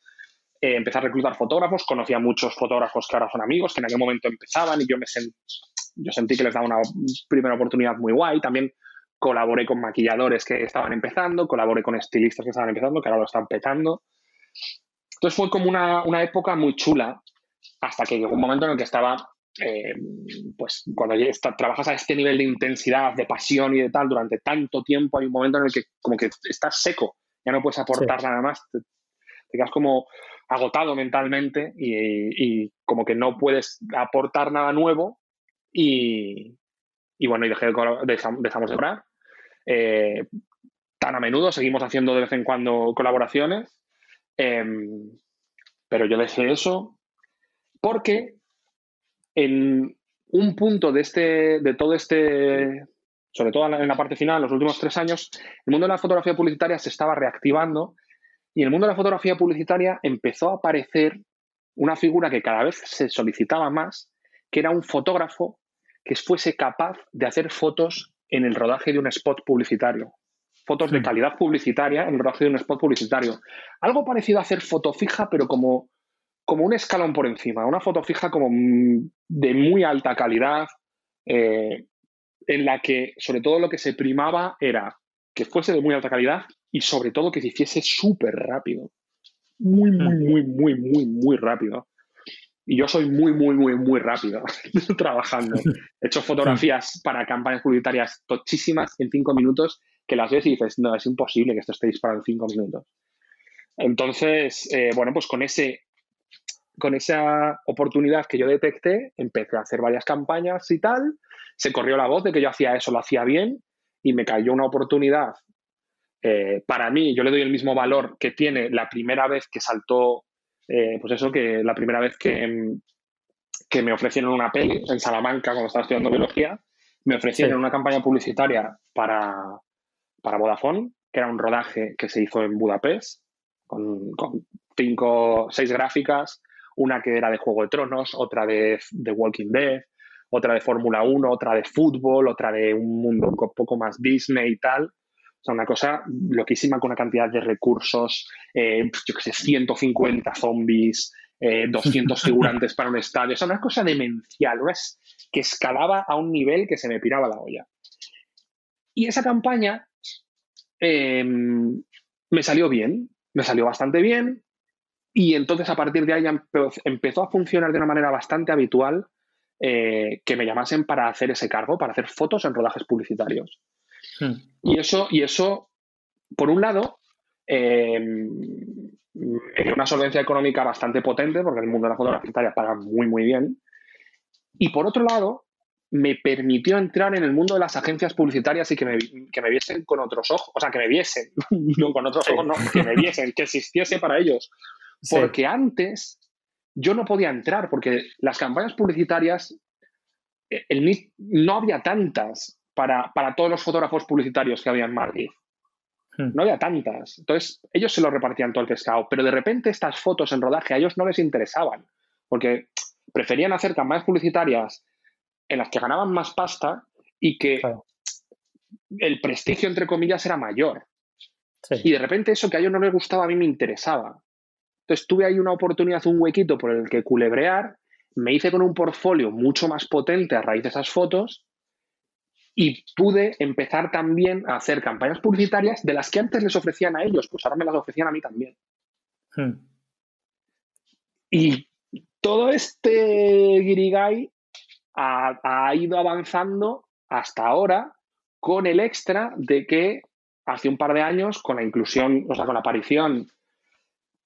Eh, empecé a reclutar fotógrafos, conocí a muchos fotógrafos que ahora son amigos, que en aquel momento empezaban y yo, me yo sentí que les daba una primera oportunidad muy guay. También colaboré con maquilladores que estaban empezando, colaboré con estilistas que estaban empezando, que ahora lo están petando. Entonces fue como una, época muy chula hasta que llegó un momento en el que estaba, eh, pues cuando trabajas a este nivel de intensidad, de pasión y de tal durante tanto tiempo, hay un momento en el que como que estás seco, ya no puedes aportar nada más, te, quedas como agotado mentalmente y, como que no puedes aportar nada nuevo y, bueno, y dejé dejamos de cobrar. Eh, tan a menudo seguimos haciendo de vez en cuando colaboraciones Em, pero yo dejé eso porque en un punto de, este, de todo este, sobre todo en la parte final, los últimos tres años, el mundo de la fotografía publicitaria se estaba reactivando y en el mundo de la fotografía publicitaria empezó a aparecer una figura que cada vez se solicitaba más, que era un fotógrafo que fuese capaz de hacer fotos en el rodaje de un spot publicitario fotos de calidad publicitaria en el rodaje de un spot publicitario. Algo parecido a hacer foto fija, pero como, como un escalón por encima. Una foto fija como de muy alta calidad, eh, en la que sobre todo lo que se primaba era que fuese de muy alta calidad y sobre todo que se hiciese súper rápido. Muy, muy, muy, muy, muy, muy rápido. Y yo soy muy, muy, muy, muy rápido trabajando. He hecho fotografías para campañas publicitarias tochísimas en cinco minutos que las ves y dices, no, es imposible que esto esté disparado en cinco minutos. Entonces, eh, bueno, pues con, ese, con esa oportunidad que yo detecté, empecé a hacer varias campañas y tal, se corrió la voz de que yo hacía eso, lo hacía bien y me cayó una oportunidad. Eh, para mí, yo le doy el mismo valor que tiene la primera vez que saltó, eh, pues eso, que la primera vez que, que me ofrecieron una peli en Salamanca cuando estaba estudiando biología, me ofrecieron una campaña publicitaria para, para Vodafone, que era un rodaje que se hizo en Budapest, con, cinco, seis gráficas, una que era de Juego de Tronos, otra de, de Walking Dead, otra de Fórmula 1, otra de fútbol, otra de un mundo un poco más Disney y tal. O sea, una cosa loquísima con una cantidad de recursos, eh, yo qué sé, 150 zombies, 200 eh, figurantes para un estadio. O sea, una cosa demencial, una que escalaba a un nivel que se me piraba la olla. Y esa campaña Em, me salió bien, me salió bastante bien y entonces a partir de ahí empezó a funcionar de una manera bastante habitual eh, que me llamasen para hacer ese cargo, para hacer fotos en rodajes publicitarios. Hmm. Y, eso, y eso, por un lado, eh, una solvencia económica bastante potente, porque el mundo de la fotografía paga muy, muy bien. Y por otro lado, me permitió entrar en el mundo de las agencias publicitarias y que me, que me viesen con otros ojos, o sea, que me viesen, no con otros ojos, no, que me viesen, que existiese para ellos. Porque antes yo no podía entrar, porque las campañas publicitarias, eh, el, no había tantas para, para, todos los fotógrafos publicitarios que había en Madrid. Hmm. No había tantas. Entonces, ellos se lo repartían todo el pescado, pero de repente estas fotos en rodaje a ellos no les interesaban, porque preferían hacer campañas publicitarias en las que ganaban más pasta y que el prestigio, entre comillas, era mayor. Y de repente eso que a ellos no les gustaba, a mí me interesaba. Entonces tuve ahí una oportunidad, un huequito por el que culebrear, me hice con un portfolio mucho más potente a raíz de esas fotos y pude empezar también a hacer campañas publicitarias de las que antes les ofrecían a ellos, pues ahora me las ofrecían a mí también. Hmm. Y todo este guirigay ha, ido avanzando hasta ahora con el extra de que hace un par de años, con la inclusión, o sea, con la aparición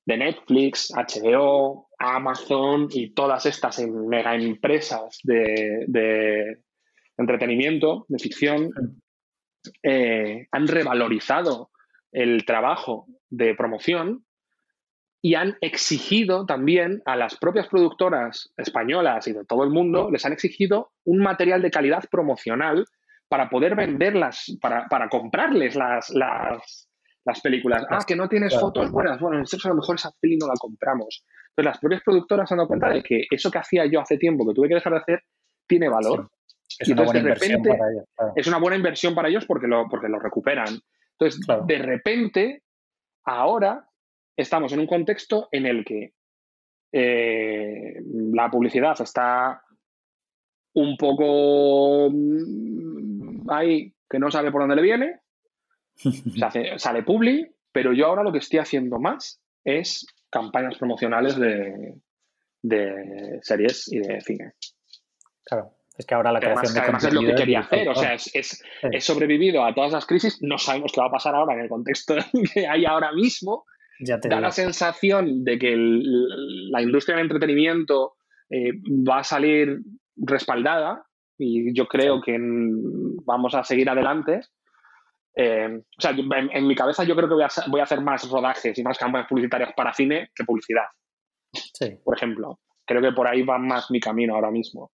de Netflix, HBO, Amazon y todas estas mega empresas de, entretenimiento, de ficción, eh, han revalorizado el trabajo de promoción y han exigido también a las propias productoras españolas y de todo el mundo, les han exigido un material de calidad promocional para poder venderlas, para, para comprarles las, las, las, películas. Ah, que no tienes fotos buenas. Bueno, entonces a lo mejor esa peli no la compramos. Entonces las propias productoras se han dado cuenta de que eso que hacía yo hace tiempo, que tuve que dejar de hacer, tiene valor. Es una buena inversión para ellos. Es una buena inversión para ellos porque lo, porque lo recuperan. Entonces, de repente, ahora estamos en un contexto en el que eh, la publicidad está un poco mm, ahí que no sabe por dónde le viene, sale publi, pero yo ahora lo que estoy haciendo más es campañas promocionales de, series y de cine. Claro. Es que ahora la creación de además es lo que quería hacer. O sea, es, he sobrevivido a todas las crisis. No sabemos qué va a pasar ahora en el contexto que hay ahora mismo da la sensación de que la industria del entretenimiento eh, va a salir respaldada y yo creo que vamos a seguir adelante. Eh, o sea, en, mi cabeza yo creo que voy a, hacer más rodajes y más campañas publicitarias para cine que publicidad. Sí. Por ejemplo. Creo que por ahí va más mi camino ahora mismo.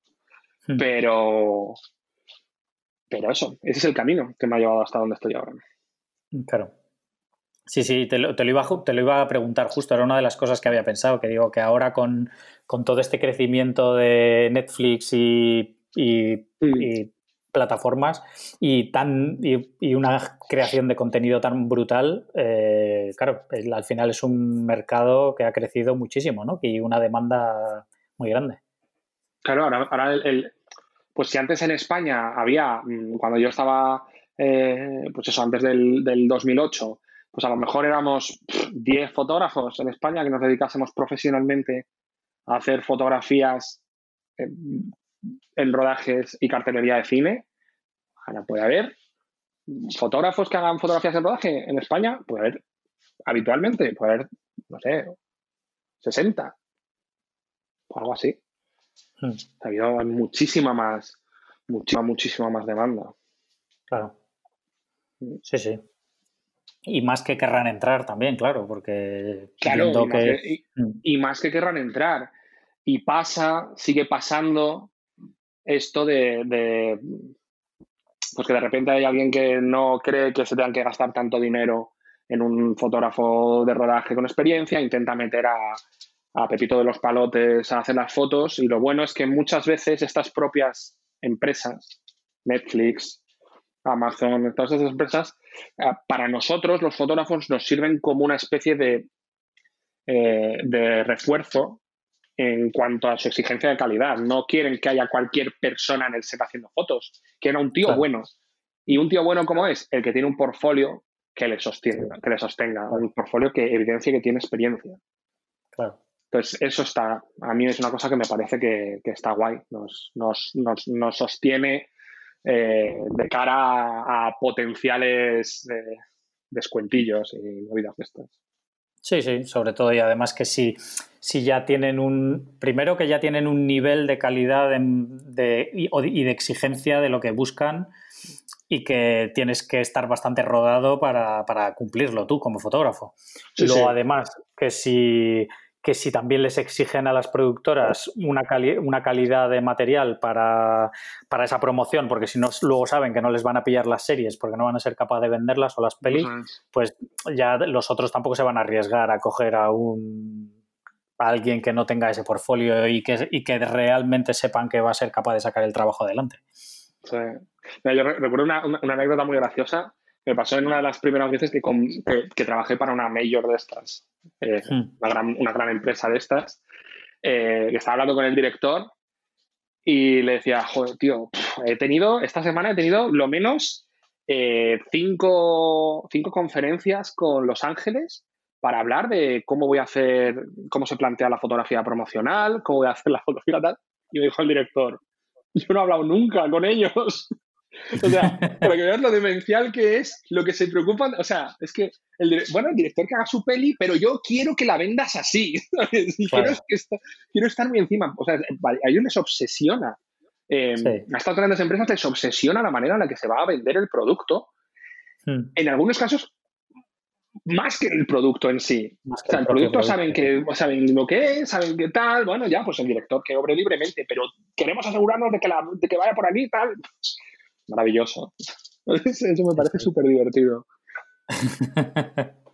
Hmm. Pero, pero eso, ese es el camino que me ha llevado hasta donde estoy ahora. Claro. Sí, sí, te lo, iba, te lo, iba, a preguntar justo, era una de las cosas que había pensado, que digo que ahora con, todo este crecimiento de Netflix y, mm. plataformas y, tan, y, una creación de contenido tan brutal, eh, claro, al final es un mercado que ha crecido muchísimo, ¿no? Y una demanda muy grande. Claro, ahora, el, pues si antes en España había, mm, cuando yo estaba, eh, pues eso, antes del, del 2008, pues a lo mejor éramos 10 fotógrafos en España que nos dedicásemos profesionalmente a hacer fotografías en, rodajes y cartelería de cine. Ahora puede haber fotógrafos que hagan fotografías en rodaje en España, puede haber habitualmente, puede haber, no sé, 60 o algo así. Hmm. Ha habido muchísima más, muchísima, muchísima más demanda. Claro. Sí, sí. Y más que querrán entrar también, claro, porque... Claro, y, que... más que, mm. y, más que querrán entrar. Y pasa, sigue pasando esto de, Pues que de repente hay alguien que no cree que se tengan que gastar tanto dinero en un fotógrafo de rodaje con experiencia, intenta meter a, a Pepito de los Palotes a hacer las fotos y lo bueno es que muchas veces estas propias empresas, Netflix, Amazon, todas esas empresas, ah, para nosotros los fotógrafos nos sirven como una especie de, eh, de refuerzo en cuanto a su exigencia de calidad. No quieren que haya cualquier persona en el set haciendo fotos, quieren un tío bueno. Y un tío bueno como es, el que tiene un portfolio que le sostenga, que le sostenga, un portfolio que evidencie que tiene experiencia. Claro. Entonces, eso está, a mí es una cosa que me parece que, está guay, nos, nos, nos, nos sostiene eh, de cara a, potenciales descuentillos y movidas de estas. Sí, sí, sobre todo y además que si, si ya tienen un, primero que ya tienen un nivel de calidad de, y, de exigencia de lo que buscan y que tienes que estar bastante rodado para, cumplirlo tú como fotógrafo. y luego además que si que si también les exigen a las productoras una, una calidad de material para, esa promoción, porque si no, luego saben que no les van a pillar las series porque no van a ser capaces de venderlas o las pelis, pues ya los otros tampoco se van a arriesgar a coger a un alguien que no tenga ese portfolio y que, y que realmente sepan que va a ser capaz de sacar el trabajo adelante. Sí. Yo recuerdo una, anécdota muy graciosa me pasó en una de las primeras veces que, que, trabajé para una mayor de estas, eh, hmm. una, gran, una, gran, empresa de estas, eh, que estaba hablando con el director y le decía, joder, tío, he tenido, esta semana he tenido lo menos eh, cinco, cinco conferencias con Los Ángeles para hablar de cómo voy a hacer, cómo se plantea la fotografía promocional, cómo voy a hacer la fotografía tal. Y me dijo el director, yo no he hablado nunca con ellos. O sea, para que veas lo demencial que es, lo que se preocupan, o sea, es que, el, bueno, el director que haga su peli, pero yo quiero que la vendas así, quiero, quiero, estar muy encima, o sea, a ellos les obsesiona, eh, a estas grandes empresas les obsesiona la manera en la que se va a vender el producto, hmm. en algunos casos más que el producto en sí. o sea, el producto saben, que, saben lo que es, saben qué tal, bueno, ya, pues el director que obre libremente, pero queremos asegurarnos de que, la, de que vaya por aquí tal maravilloso. Eso me parece súper divertido.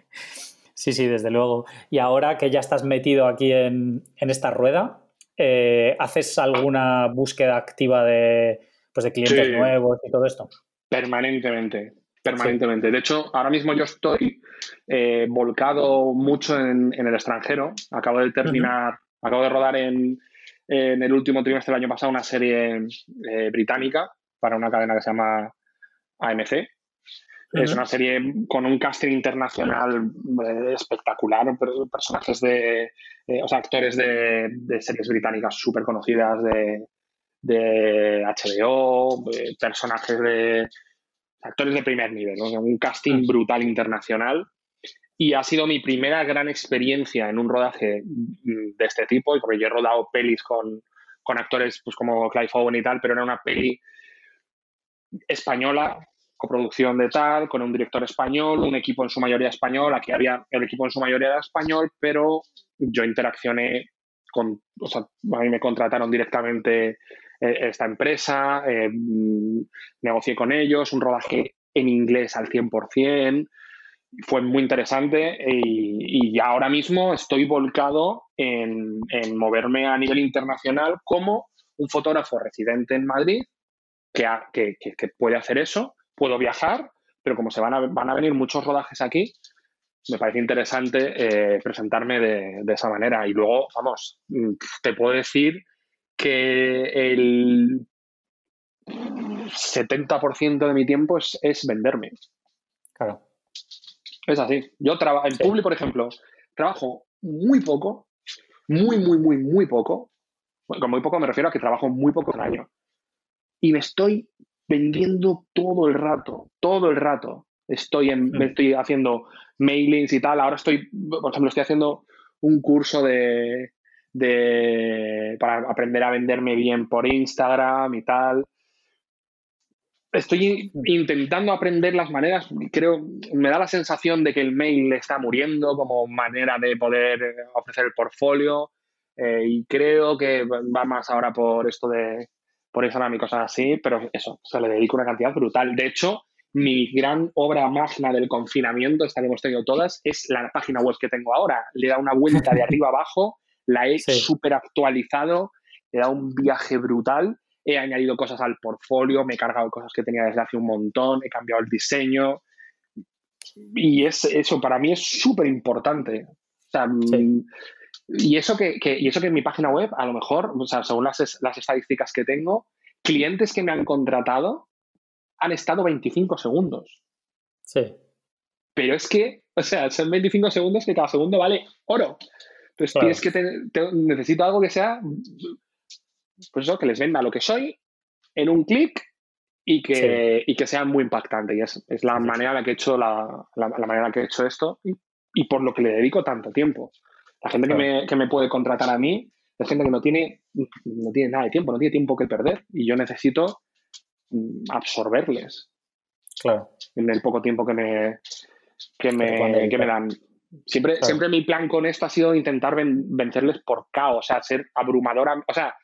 Sí, sí, desde luego. Y ahora que ya estás metido aquí en, esta rueda, eh, ¿haces alguna búsqueda activa de, pues, de clientes nuevos y todo esto? Permanentemente, permanentemente. De hecho, ahora mismo yo estoy eh, volcado mucho en, el extranjero. Acabo de terminar, acabo de rodar en, el último trimestre del año pasado una serie eh, británica para una cadena que se llama AMC. Es una serie con un casting internacional eh, espectacular, personajes de, eh, o sea, actores de, series británicas súper conocidas de, de HBO, personajes de actores de primer nivel, un casting brutal internacional. Y ha sido mi primera gran experiencia en un rodaje de este tipo, porque yo he rodado pelis con, con actores pues, como Clive Owen y tal, pero era una peli española, coproducción de tal, con un director español, un equipo en su mayoría español, aquí había el equipo en su mayoría era español, pero yo interaccioné con, o sea, a mí me contrataron directamente eh, esta empresa, eh, negocié con ellos, un rodaje en inglés al 100%, fue muy interesante y, ahora mismo estoy volcado en, en moverme a nivel internacional como un fotógrafo residente en Madrid que, puede hacer eso, puedo viajar, pero como se van a, van a venir muchos rodajes aquí, me parece interesante eh, presentarme de, esa manera. Y luego, vamos, mm, te puedo decir que el 70% de mi tiempo es, venderme. Claro. Es así. Yo trabajo, en público, por ejemplo, trabajo muy poco, muy, muy, muy, muy poco. con muy poco me refiero a que trabajo muy poco al año y me estoy vendiendo todo el rato, todo el rato. Estoy, en, mm. estoy haciendo mailings y tal. Ahora estoy, por ejemplo, estoy haciendo un curso de, para aprender a venderme bien por Instagram y tal. Estoy mm. intentando aprender las maneras, creo, me da la sensación de que el mail le está muriendo como manera de poder ofrecer el portfolio eh, y creo que va más ahora por esto de, por Instagram y cosas así, pero eso, se le dedico una cantidad brutal. De hecho, mi gran obra magna del confinamiento, esta que hemos tenido todas, es la página web que tengo ahora. Le dado una vuelta de arriba abajo, la he súper actualizado, le dado un viaje brutal, he añadido cosas al portfolio, me he cargado cosas que tenía desde hace un montón, he cambiado el diseño. Y es, eso para mí es súper importante. O sea, mm, y eso que, y eso que en mi página web, a lo mejor, o sea, según las, estadísticas que tengo, clientes que me han contratado han estado 25 segundos. Sí. Pero es que, o sea, son 25 segundos que cada segundo vale oro. Entonces tienes que necesito algo que sea, pues eso, que les venda lo que soy en un clic y que, y que sea muy impactante. Y es, la manera en la que he hecho la, manera que he hecho esto y, y, por lo que le dedico tanto tiempo La gente que, me, que me puede contratar a mí es gente que no tiene, no tiene nada de tiempo, no tiene tiempo que perder. Y yo necesito mm, absorberles. Claro. En el poco tiempo que me, que me, que me dan. Siempre, siempre mi plan con esto ha sido intentar vencerles por caos, o sea, ser abrumadora, o sea,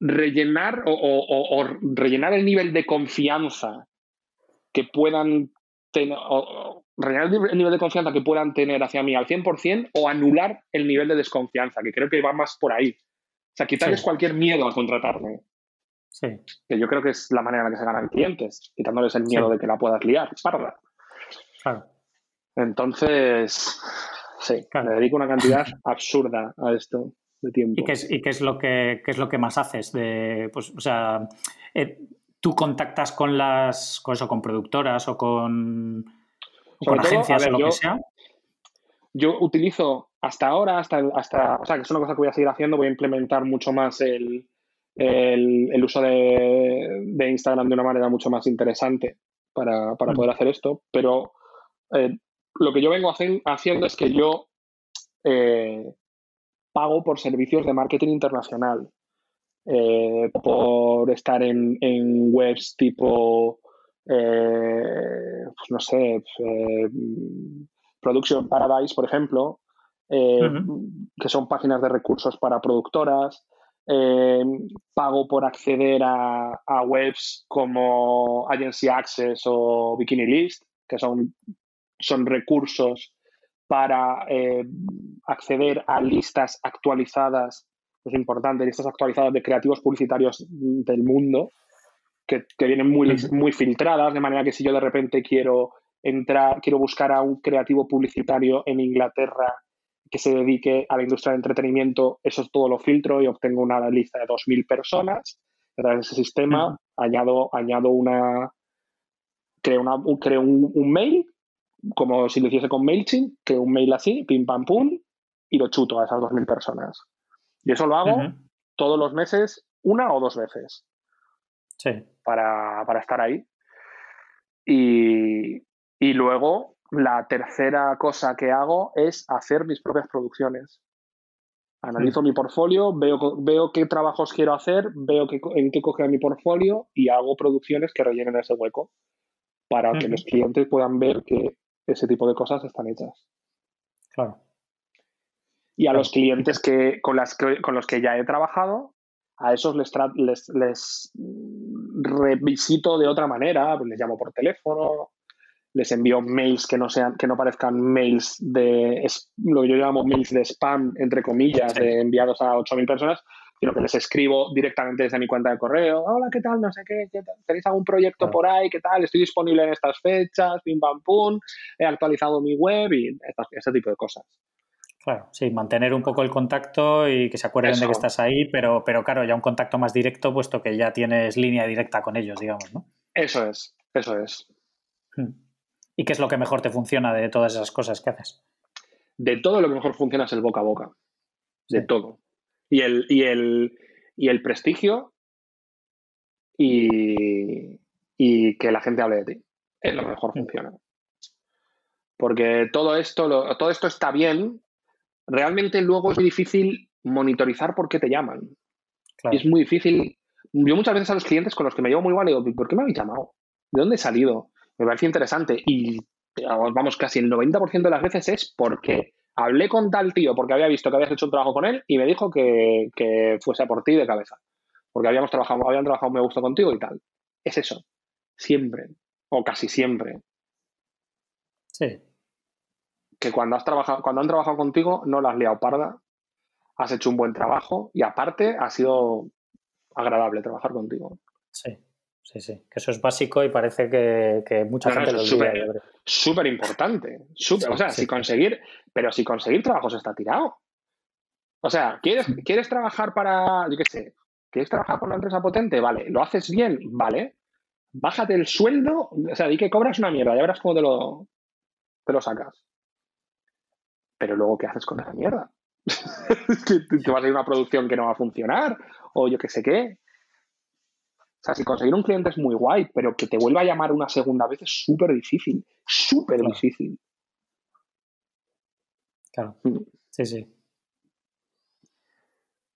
rellenar o, rellenar el nivel de confianza que puedan tener, o, rellenar el nivel de confianza que puedan tener hacia mí al 100% o anular el nivel de desconfianza, que creo que va más por ahí. O sea, quitarles cualquier miedo a contratarme. Sí. Que yo creo que es la manera en la que se ganan clientes, quitándoles el miedo de que la puedas liar. Parda. Claro. Entonces, sí, me dedico una cantidad absurda a esto de tiempo. ¿Y qué es, y qué es lo, que, es lo que más haces? De, pues, o sea, eh, ¿tú contactas con las con, eso, con productoras o con, con agencias o lo que sea? Yo utilizo hasta ahora, hasta, hasta, o sea, que es una cosa que voy a seguir haciendo, voy a implementar mucho más el, el, uso de, de, Instagram de una manera mucho más interesante para, para mm. poder hacer esto, pero eh, lo que yo vengo haciendo es que yo eh, pago por servicios de marketing internacional, eh, por estar en, webs tipo, pues no sé, Production Paradise, por ejemplo, que son páginas de recursos para productoras. pago por acceder a, a, webs como Agency Access o Bikini List, que son son recursos para eh, acceder a listas actualizadas, es importante, listas actualizadas de creativos publicitarios del mundo, que, vienen muy, muy filtradas, de manera que si yo de repente quiero entrar, quiero buscar a un creativo publicitario en Inglaterra que se dedique a la industria de entretenimiento, eso es todo lo filtro y obtengo una lista de 2.000 personas. A través de ese sistema añado, añado una, creo, una, creo un, un, mail como si lo hiciese con MailChimp, que un mail así, pim pam pum, y lo chuto a esas 2.000 personas. Y eso lo hago todos los meses, una o dos veces. Sí. Para, estar ahí. Y, luego, la tercera cosa que hago es hacer mis propias producciones. Analizo mi portfolio, veo, veo qué trabajos quiero hacer, veo en qué coge mi portfolio y hago producciones que rellenen ese hueco para que los clientes puedan ver que ese tipo de cosas están hechas. Claro. Y a los clientes que, con, las con los que ya he trabajado, a esos les, les, revisito de otra manera, les llamo por teléfono, les envío mails que no sean, que no parezcan mails de lo que yo llamo mails de spam, entre comillas, de enviados a 8.000 personas, sino que les escribo directamente desde mi cuenta de correo, hola, ¿qué tal? No sé qué, ¿tenéis algún proyecto por ahí? ¿Qué tal? Estoy disponible en estas fechas, pim pam pum, he actualizado mi web y ese tipo de cosas. Claro, sí, mantener un poco el contacto y que se acuerden de que estás ahí, pero, pero claro, ya un contacto más directo, puesto que ya tienes línea directa con ellos, digamos, ¿no? Eso es, eso es. Hmm. ¿Y qué es lo que mejor te funciona de todas esas cosas que haces? De todo lo que mejor funciona es el boca a boca. De todo y el, y el, y el prestigio y, y, que la gente hable de ti. Es lo mejor funciona. Porque todo esto, todo esto está bien. Realmente luego es difícil monitorizar por qué te llaman. es muy difícil. Yo muchas veces a los clientes con los que me llevo muy mal digo, ¿por qué me habéis llamado? ¿De dónde he salido? Me parece interesante. Y vamos, casi el 90% de las veces es porque hablé con tal tío porque había visto que habías hecho un trabajo con él y me dijo que, fuese a por ti de cabeza. Porque habíamos trabajado, habían trabajado me gusta contigo y tal. Es eso. Siempre. O casi siempre. Sí. Que cuando has trabajado, cuando han trabajado contigo, no la has liado parda, has hecho un buen trabajo y aparte ha sido agradable trabajar contigo. Sí. Sí, sí, que eso es básico y parece que, mucha gente lo olvida. Súper importante. o sea, si conseguir, pero si conseguir trabajos está tirado. O sea, ¿quieres, ¿quieres trabajar para, yo qué sé, quieres trabajar por una empresa potente? Vale, ¿lo haces bien? Vale. Bájate el sueldo, o sea, di que cobras una mierda, ya verás cómo te lo, te lo sacas. Pero luego, ¿qué haces con esa mierda? que te vas a ir a una producción que no va a funcionar, o yo qué sé qué. O sea, si conseguir un cliente es muy guay, pero que te vuelva a llamar una segunda vez es súper difícil. Súper difícil. Claro. Mm. Sí, sí.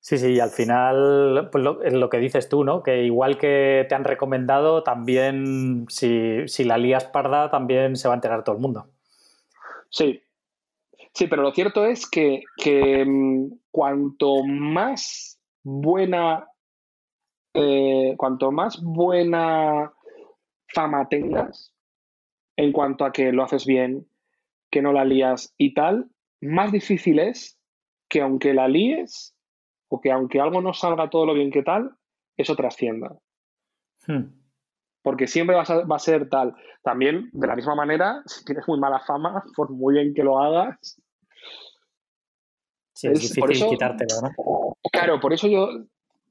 Sí, sí, y al final, pues lo, lo, que dices tú, ¿no? Que igual que te han recomendado, también si, si, la lías parda, también se va a enterar todo el mundo. Sí. Sí, pero lo cierto es que, que mm, cuanto más buena, eh, cuanto más buena fama tengas en cuanto a que lo haces bien, que no la lías y tal, más difícil es que aunque la líes o que aunque algo no salga todo lo bien que tal, eso trascienda. Hmm. Porque siempre va a, ser tal. También, de la misma manera, si tienes muy mala fama, por muy bien que lo hagas. Sí, es, difícil quitártelo, ¿no? Claro, por eso yo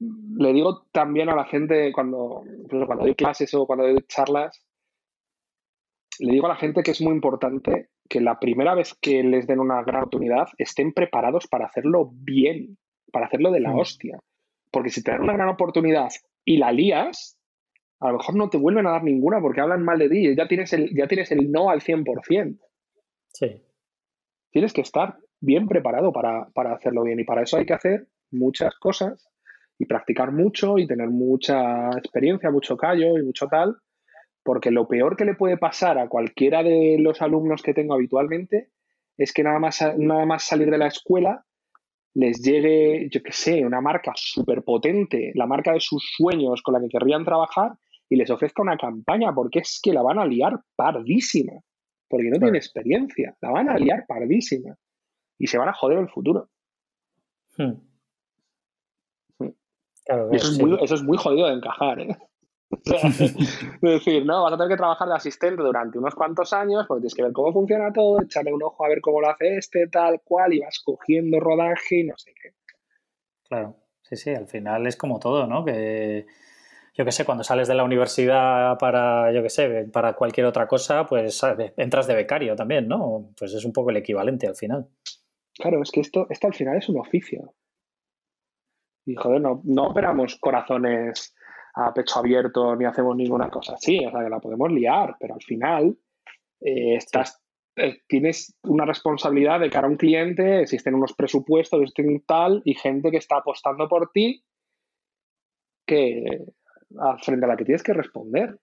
le digo también a la gente cuando, cuando doy clases o cuando doy charlas, le digo a la gente que es muy importante que la primera vez que les den una gran oportunidad estén preparados para hacerlo bien, para hacerlo de la mm. hostia. Porque si te dan una gran oportunidad y la lías, a lo mejor no te vuelven a dar ninguna porque hablan mal de ti. Ya tienes el, ya tienes el no al 100%. Sí. Tienes que estar bien preparado para, para hacerlo bien. Y para eso hay que hacer muchas cosas y practicar mucho y tener mucha experiencia, mucho callo y mucho tal. Porque lo peor que le puede pasar a cualquiera de los alumnos que tengo habitualmente es que nada más, nada más salir de la escuela les llegue, yo qué sé, una marca súper potente, la marca de sus sueños con la que querrían trabajar y les ofrezca una campaña porque es que la van a liar pardísima, porque no tienen experiencia, la van a liar pardísima y se van a joder el futuro. Hmm. Hmm. eso, es muy, eso, es muy, jodido de encajar, ¿eh? es decir, no, vas a tener que trabajar de asistente durante unos cuantos años porque tienes que ver cómo funciona todo, echarle un ojo a ver cómo lo hace este, tal cual, y vas cogiendo rodaje y no sé qué. Claro, sí, sí, al final es como todo, ¿no? Que yo qué sé, cuando sales de la universidad para, yo qué sé, para cualquier otra cosa, pues entras de becario también, ¿no? Pues es un poco el equivalente al final. Claro, es que esto, esto al final es un oficio. Y joder, no, no operamos corazones a pecho abierto ni hacemos ninguna cosa así, o sea que la podemos liar, pero al final eh, estás, eh, tienes una responsabilidad de cara a un cliente, existen unos presupuestos, existen tal, y gente que está apostando por ti que frente a la que tienes que responder.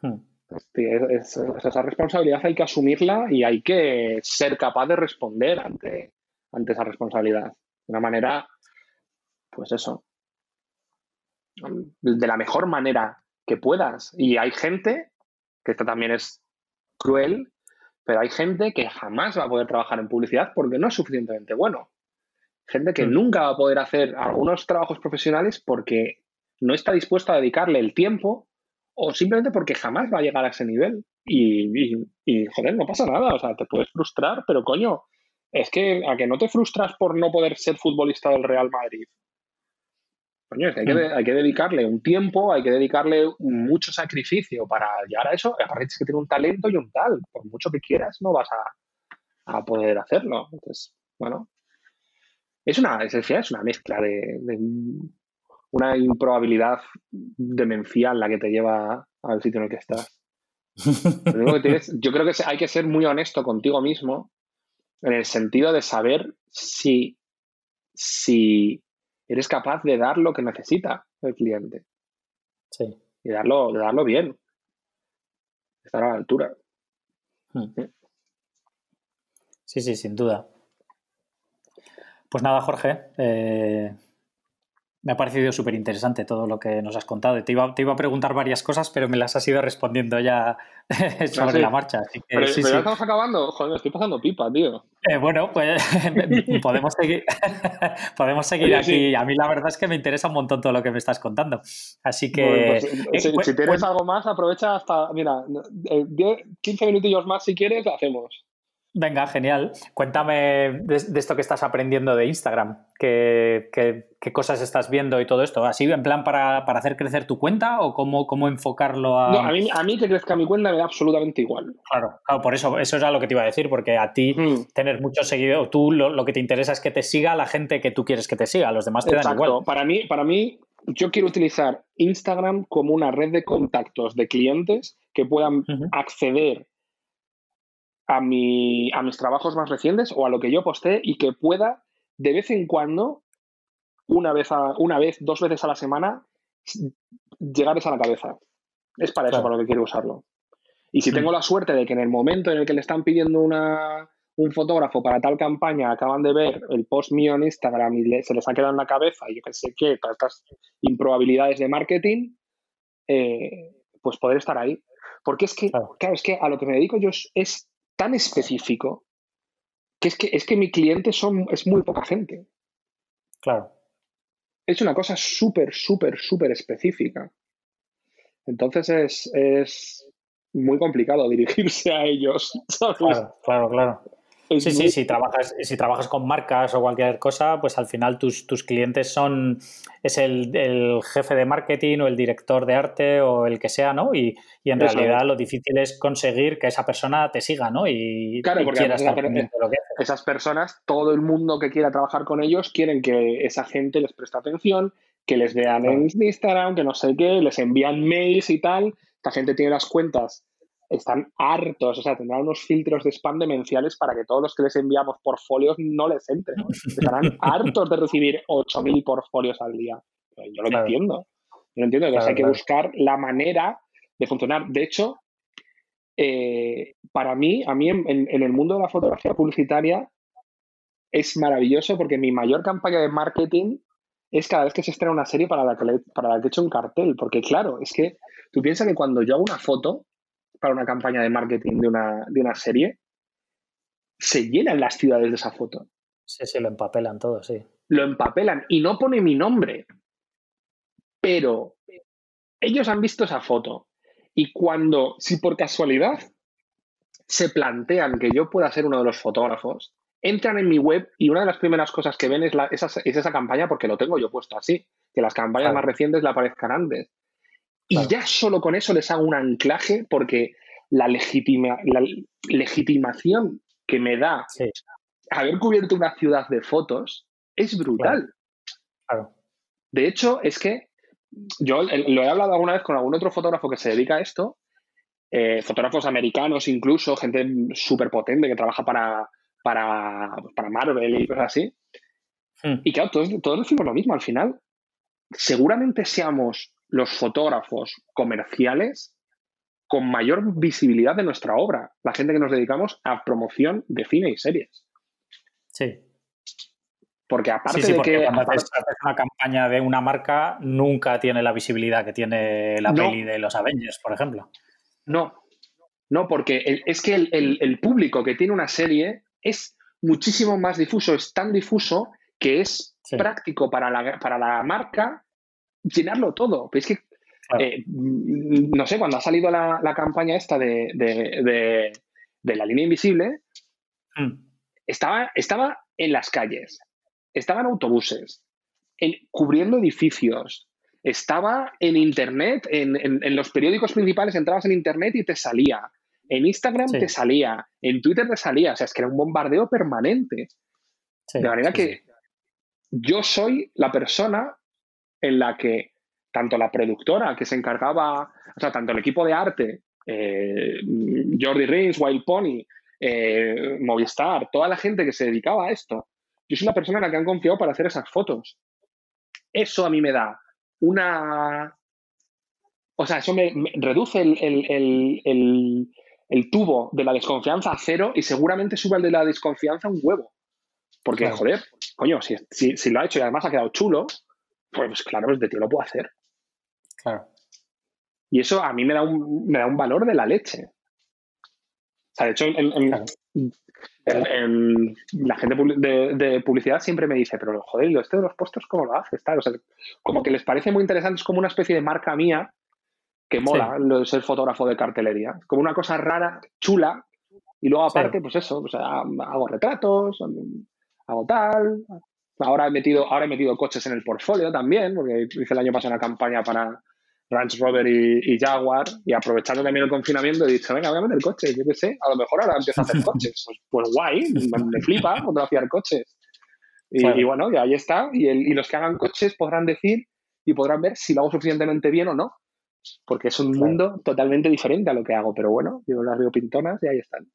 Hmm. Esa responsabilidad hay que asumirla y hay que ser capaz de responder ante, ante esa responsabilidad. De una manera, pues eso, de la mejor manera que puedas. Y hay gente, que esto también es cruel, pero hay gente que jamás va a poder trabajar en publicidad porque no es suficientemente bueno. Gente que mm. nunca va a poder hacer algunos trabajos profesionales porque no está dispuesto a dedicarle el tiempo o simplemente porque jamás va a llegar a ese nivel. Y, y, joder, no pasa nada, o sea, te puedes frustrar, pero coño, es que a que no te frustras por no poder ser futbolista del Real Madrid Mm. hay, que, dedicarle un tiempo, hay que dedicarle mucho sacrificio para llegar a eso. Aparte es que tiene un talento y un tal. Por mucho que quieras, no vas a, poder hacerlo. Entonces, bueno. Es una, es, es una mezcla de, una improbabilidad demencial la que te lleva al sitio en el que estás. yo creo que hay que ser muy honesto contigo mismo en el sentido de saber si, si eres capaz de dar lo que necesita el cliente. Sí. Y darlo, de darlo bien. Estar a la altura. Hmm. Sí, sí, sin duda. Pues nada, Jorge, eh, me ha parecido súper interesante todo lo que nos has contado. Te iba, te iba a preguntar varias cosas, pero me las has ido respondiendo ya sobre la marcha. pero, ya estamos acabando. Joder, estoy pasando pipa, tío. Eh, bueno, pues podemos seguir, podemos seguir aquí. A mí la verdad es que me interesa un montón todo lo que me estás contando. Así que... Pues, eh, si, tienes algo más, aprovecha hasta... Mira, 15 minutillos más si quieres, hacemos. Venga, genial. Cuéntame de, esto que estás aprendiendo de Instagram. ¿Qué, cosas estás viendo y todo esto? ¿Así en plan para, hacer crecer tu cuenta o cómo, cómo enfocarlo a.? No, a mí, a mí que crezca mi cuenta me da absolutamente igual. Claro, claro, por eso, eso era lo que te iba a decir, porque a ti mm. tener muchos seguidores, tú lo, que te interesa es que te siga la gente que tú quieres que te siga, los demás te dan igual. Para mí, para mí, yo quiero utilizar Instagram como una red de contactos de clientes que puedan acceder a, mi, a mis trabajos más recientes o a lo que yo posté y que pueda de vez en cuando, una vez, a, una vez dos veces a la semana, llegarles a la cabeza. Es para eso para lo que quiero usarlo. Y si tengo la suerte de que en el momento en el que le están pidiendo una, un fotógrafo para tal campaña, acaban de ver el post mío en Instagram y se les ha quedado en la cabeza y yo que sé qué, todas estas improbabilidades de marketing, eh, pues poder estar ahí. Porque es que, claro. es que a lo que me dedico yo es, tan específico que es que, es que mi cliente son, es muy poca gente. Claro. Es una cosa súper, súper, súper específica. Entonces es, es, muy complicado dirigirse a ellos. Claro, claro, claro sí, sí, si trabajas, si trabajas con marcas o cualquier cosa, pues al final tus, tus clientes son, es el, jefe de marketing o el director de arte o el que sea, ¿no? Y, en realidad lo difícil es conseguir que esa persona te siga, ¿no? Y, claro, porque esas personas, todo el mundo que quiera trabajar con ellos, quieren que esa gente les preste atención, que les vean en Instagram, que no sé qué, les envían mails y tal. Esta gente tiene las cuentas están hartos, o sea, tendrán unos filtros de spam demenciales para que todos los que les enviamos portfolios no les entren. Estarán hartos de recibir 8.000 portfolios al día. Yo lo entiendo. Yo lo entiendo. hay que buscar la manera de funcionar. De hecho, eh, para mí, a mí en, el mundo de la fotografía publicitaria es maravilloso porque mi mayor campaña de marketing es cada vez que se estrena una serie para la que, para la que he hecho un cartel. Porque claro, es que tú piensas que cuando yo hago una foto, para una campaña de marketing de una, de una serie, se llenan las ciudades de esa foto. Sí, sí, lo empapelan todo, sí. Lo empapelan y no pone mi nombre. Pero ellos han visto esa foto y cuando, si por casualidad se plantean que yo pueda ser uno de los fotógrafos, entran en mi web y una de las primeras cosas que ven es, la, esa, es esa campaña porque lo tengo yo puesto así, que las campañas más recientes le aparezcan antes. Y ya solo con eso les hago un anclaje porque la, la legitimación que me da haber cubierto una ciudad de fotos es brutal. De hecho, es que yo lo he hablado alguna vez con algún otro fotógrafo que se dedica a esto, eh, fotógrafos americanos incluso, gente súper potente que trabaja para, para, para, Marvel y cosas así. Hmm. Y claro, todos, todos decimos lo mismo al final. Seguramente seamos los fotógrafos comerciales con mayor visibilidad de nuestra obra, la gente que nos dedicamos a promoción de cine y series. Sí. Porque aparte de que. Cuando haces, una campaña de una marca, nunca tiene la visibilidad que tiene la peli de los Avengers, por ejemplo. No. No, porque es que el, público que tiene una serie es muchísimo más difuso, es tan difuso que es práctico para la, para la marca llenarlo todo. es que, eh, no sé, cuando ha salido la, campaña esta de, la línea invisible, hmm. estaba, estaba en las calles, estaba en autobuses, en, cubriendo edificios, estaba en Internet, en, los periódicos principales entrabas en Internet y te salía. En Instagram te salía, en Twitter te salía, o sea, es que era un bombardeo permanente. de manera que yo soy la persona en la que tanto la productora que se encargaba, o sea, tanto el equipo de arte, eh, Jordi Rins, Wild Pony, eh, Movistar, toda la gente que se dedicaba a esto, yo soy la persona en la que han confiado para hacer esas fotos. Eso a mí me da una... O sea, eso me, reduce el, tubo de la desconfianza a cero y seguramente sube el de la desconfianza un huevo. Porque, joder, coño, si, si, lo ha hecho y además ha quedado chulo, pues claro, pues de ti lo puedo hacer. Claro. Y eso a mí me da un, me da un valor de la leche. O sea, de hecho, la gente de, publicidad siempre me dice, pero joder, este de los puestos, ¿cómo lo haces? O sea, como que les parece muy interesante, es como una especie de marca mía que mola lo de ser fotógrafo de cartelería. Como una cosa rara, chula, y luego aparte, pues eso, o sea, hago retratos, hago tal, Ahora he metido, ahora he metido coches en el portfolio también, porque hice el año pasado una campaña para Ranch Rover y, Jaguar, y aprovechando también el confinamiento he dicho, venga, voy a meter coches, yo qué sé, a lo mejor ahora empiezo a hacer coches. Pues, pues guay, me, flipa fotografiar coches. Y, bueno, y ahí está, y, y los que hagan coches podrán decir y podrán ver si lo hago suficientemente bien o no, porque es un mundo totalmente diferente a lo que hago, pero bueno, yo las veo pintonas y ahí están.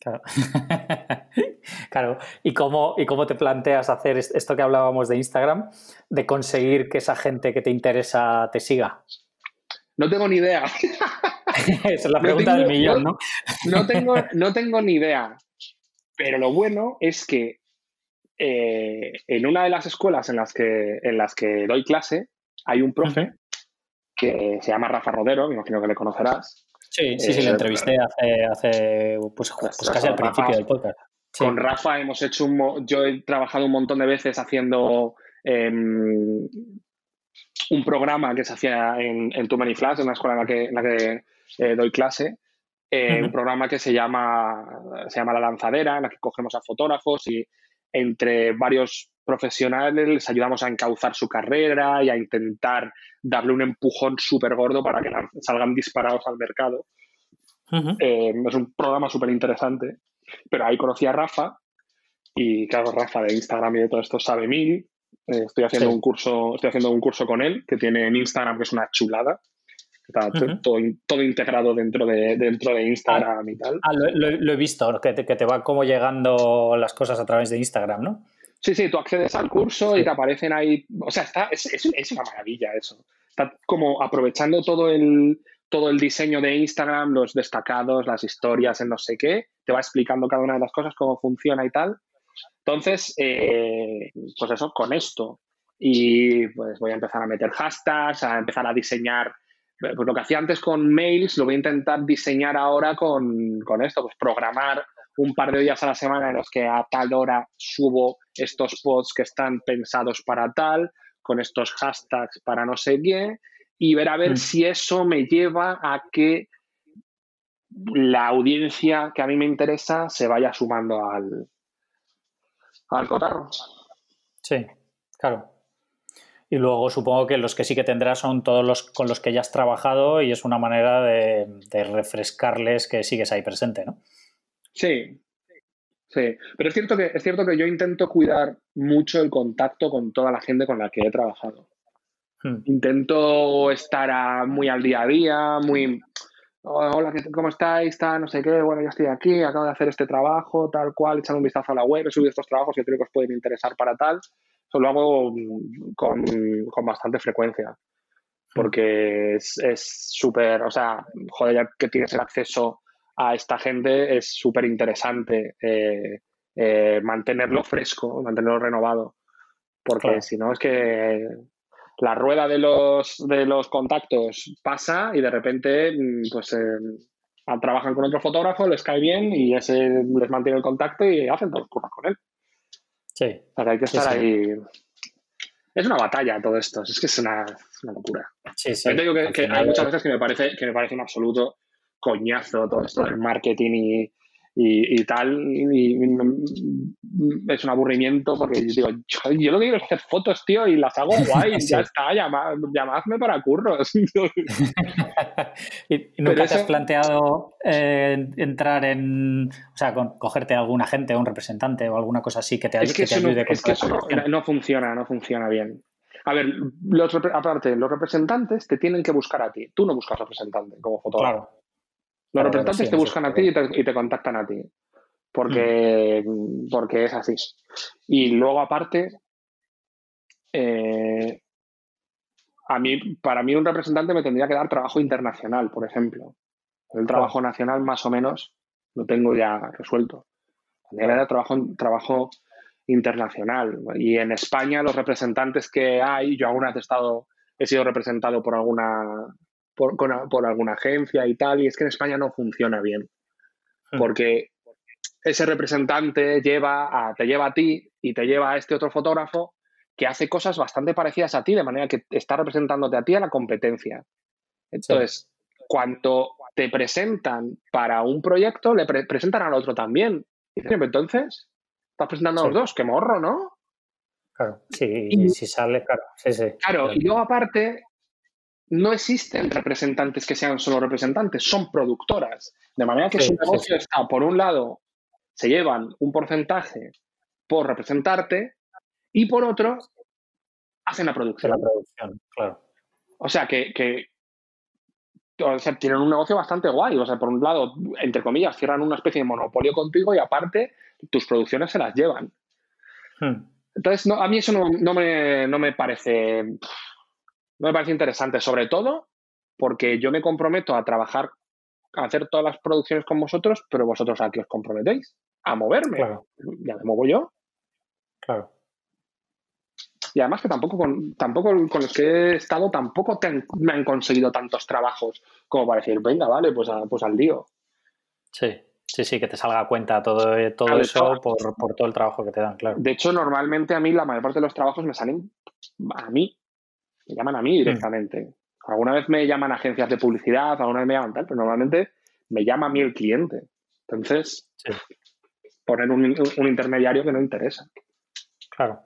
Claro. claro. ¿Y cómo, ¿Y cómo te planteas hacer esto que hablábamos de Instagram, de conseguir que esa gente que te interesa te siga? No tengo ni idea. Esa es la pregunta del millón, ¿no? No, tengo, no tengo ni idea. Pero lo bueno es que eh, en una de las escuelas en las que, en las que doy clase hay un profe que se llama Rafa Rodero, me imagino que le conocerás. Sí, sí, sí, eh, entrevisté hace, hace pues, pues casi al principio del podcast. Con Rafa hemos hecho un... Yo he trabajado un montón de veces haciendo em, un programa que se hacía en, en Too Many Flash, en una escuela en la que, en la que eh, doy clase, eh, un programa que se llama, se llama La Lanzadera, en la que cogemos a fotógrafos y entre varios profesionales les ayudamos a encauzar su carrera y a intentar darle un empujón súper gordo para que salgan disparados al mercado. Eh, es un programa súper interesante, pero ahí conocí a Rafa y claro, Rafa de Instagram y de todo esto sabe mil. Eh, estoy haciendo un curso, estoy haciendo un curso con él que tiene en Instagram que es una chulada. Está todo, integrado dentro de, dentro de Instagram y tal. Ah, lo, he visto, que te, que te van como llegando las cosas a través de Instagram, ¿no? Sí, sí, tú accedes al curso y te aparecen ahí. O sea, está, es, es, una maravilla eso. Está como aprovechando todo el, todo el diseño de Instagram, los destacados, las historias, en no sé qué. Te va explicando cada una de las cosas, cómo funciona y tal. Entonces, eh, pues eso, con esto. Y pues voy a empezar a meter hashtags, a empezar a diseñar pues lo que hacía antes con mails, lo voy a intentar diseñar ahora con, con, esto, pues programar un par de días a la semana en los que a tal hora subo estos posts que están pensados para tal, con estos hashtags para no sé qué, y ver a ver mm. si eso me lleva a que la audiencia que a mí me interesa se vaya sumando al, al cotarro. Sí, claro. Y luego supongo que los que sí que tendrás son todos los con los que ya has trabajado y es una manera de, refrescarles que sigues ahí presente, ¿no? Sí, sí. Pero es cierto, que, es cierto que yo intento cuidar mucho el contacto con toda la gente con la que he trabajado. Hmm. Intento estar muy al día a día, muy... Hola, ¿cómo estáis? no sé qué. Bueno, ya estoy aquí, acabo de hacer este trabajo, tal cual, echando un vistazo a la web, he subido estos trabajos y creo que os pueden interesar para tal. Eso lo hago mm, con, bastante frecuencia. Porque es súper, o sea, joder, ya que tienes el acceso a esta gente, es súper interesante eh, eh, mantenerlo fresco, mantenerlo renovado. Porque si no, es que la rueda de los, de los contactos pasa y de repente, mm, pues eh, trabajan con otro fotógrafo, les cae bien y ese les mantiene el contacto y hacen todo cosas con él. Sí. Para hay que estar ahí. Es una batalla todo esto, es que es una, locura. Sí, sí. Yo te digo que, hay muchas veces que me parece, que me parece un absoluto coñazo todo esto del marketing y, y, tal, y, es un aburrimiento porque yo digo, yo, lo que quiero es hacer fotos, tío, y las hago guay, ya está, llamadme para curros. ¿Y nunca te has planteado eh, entrar en, o sea, con, cogerte a algún agente o un representante o alguna cosa así que te, es que ayude no, Es que eso no, funciona, no funciona bien. A ver, los, aparte, los representantes te tienen que buscar a ti. Tú no buscas representante como fotógrafo. Claro. Los representantes te buscan a ti y te, contactan a ti. Porque, mm. porque es así. Y luego, aparte, eh, a mí, para mí un representante me tendría que dar trabajo internacional, por ejemplo. El trabajo nacional, más o menos, lo tengo ya resuelto. Tendría que dar trabajo, trabajo internacional. Y en España, los representantes que hay, yo alguna vez he, estado, he sido representado por alguna por, alguna agencia y tal, y es que en España no funciona bien. Hmm. Porque ese representante lleva a, te lleva a ti y te lleva a este otro fotógrafo que hace cosas bastante parecidas a ti, de manera que está representándote a ti a la competencia. Entonces, cuando te presentan para un proyecto, le presentan al otro también. Y entonces, estás presentando a los dos, qué morro, ¿no? Claro, sí, si sale, claro, sí, sí. Claro, y luego aparte, no existen representantes que sean solo representantes, son productoras. De manera que su negocio está, por un lado, se llevan un porcentaje por representarte y por otro, hacen la producción. La producción, claro. O sea que, o sea, tienen un negocio bastante guay. O sea, por un lado, entre comillas, cierran una especie de monopolio contigo y aparte tus producciones se las llevan. Hmm. Entonces, a mí eso no, me, no, me, parece. No me parece interesante, sobre todo porque yo me comprometo a trabajar, a hacer todas las producciones con vosotros, pero vosotros a qué os comprometéis, a moverme. Ya me muevo yo. Claro. Y además que tampoco con, tampoco con los que he estado tampoco me han conseguido tantos trabajos como para decir, venga, vale, pues, pues al lío. Sí, sí, sí, que te salga a cuenta todo, todo eso por, todo el trabajo que te dan, claro. De hecho, normalmente a mí la mayor parte de los trabajos me salen a mí, me llaman a mí directamente. Alguna vez me llaman agencias de publicidad, alguna vez me llaman tal, pero normalmente me llama a mí el cliente. Entonces, poner un, un intermediario que no interesa. Claro.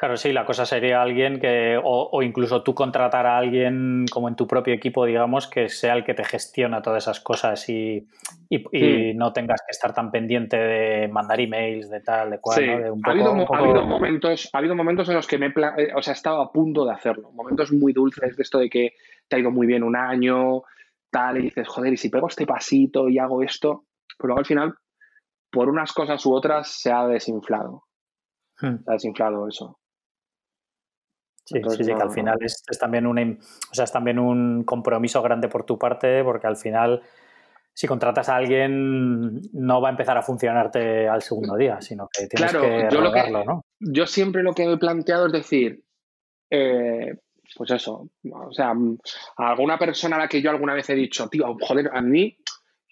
Claro, sí, la cosa sería alguien que, o, incluso tú contratar a alguien como en tu propio equipo, digamos, que sea el que te gestiona todas esas cosas y, y, no tengas que estar tan pendiente de mandar emails, de tal, de cual, sí. ha, habido, momentos, ha habido momentos en los que me he, o sea, estado a punto de hacerlo, momentos muy dulces de esto de que te ha ido muy bien un año, tal, y dices, joder, y si pego este pasito y hago esto, pero luego al final, por unas cosas u otras, se ha desinflado. Hmm. Se ha desinflado eso. Sí, sí, sí, que al final es, también un, o sea, es también un compromiso grande por tu parte, porque al final, si contratas a alguien, no va a empezar a funcionarte al segundo día, sino que tienes que yo ¿no? Yo siempre lo que he planteado es decir, eh, pues eso, o sea, a alguna persona a la que yo alguna vez he dicho, tío, joder, a mí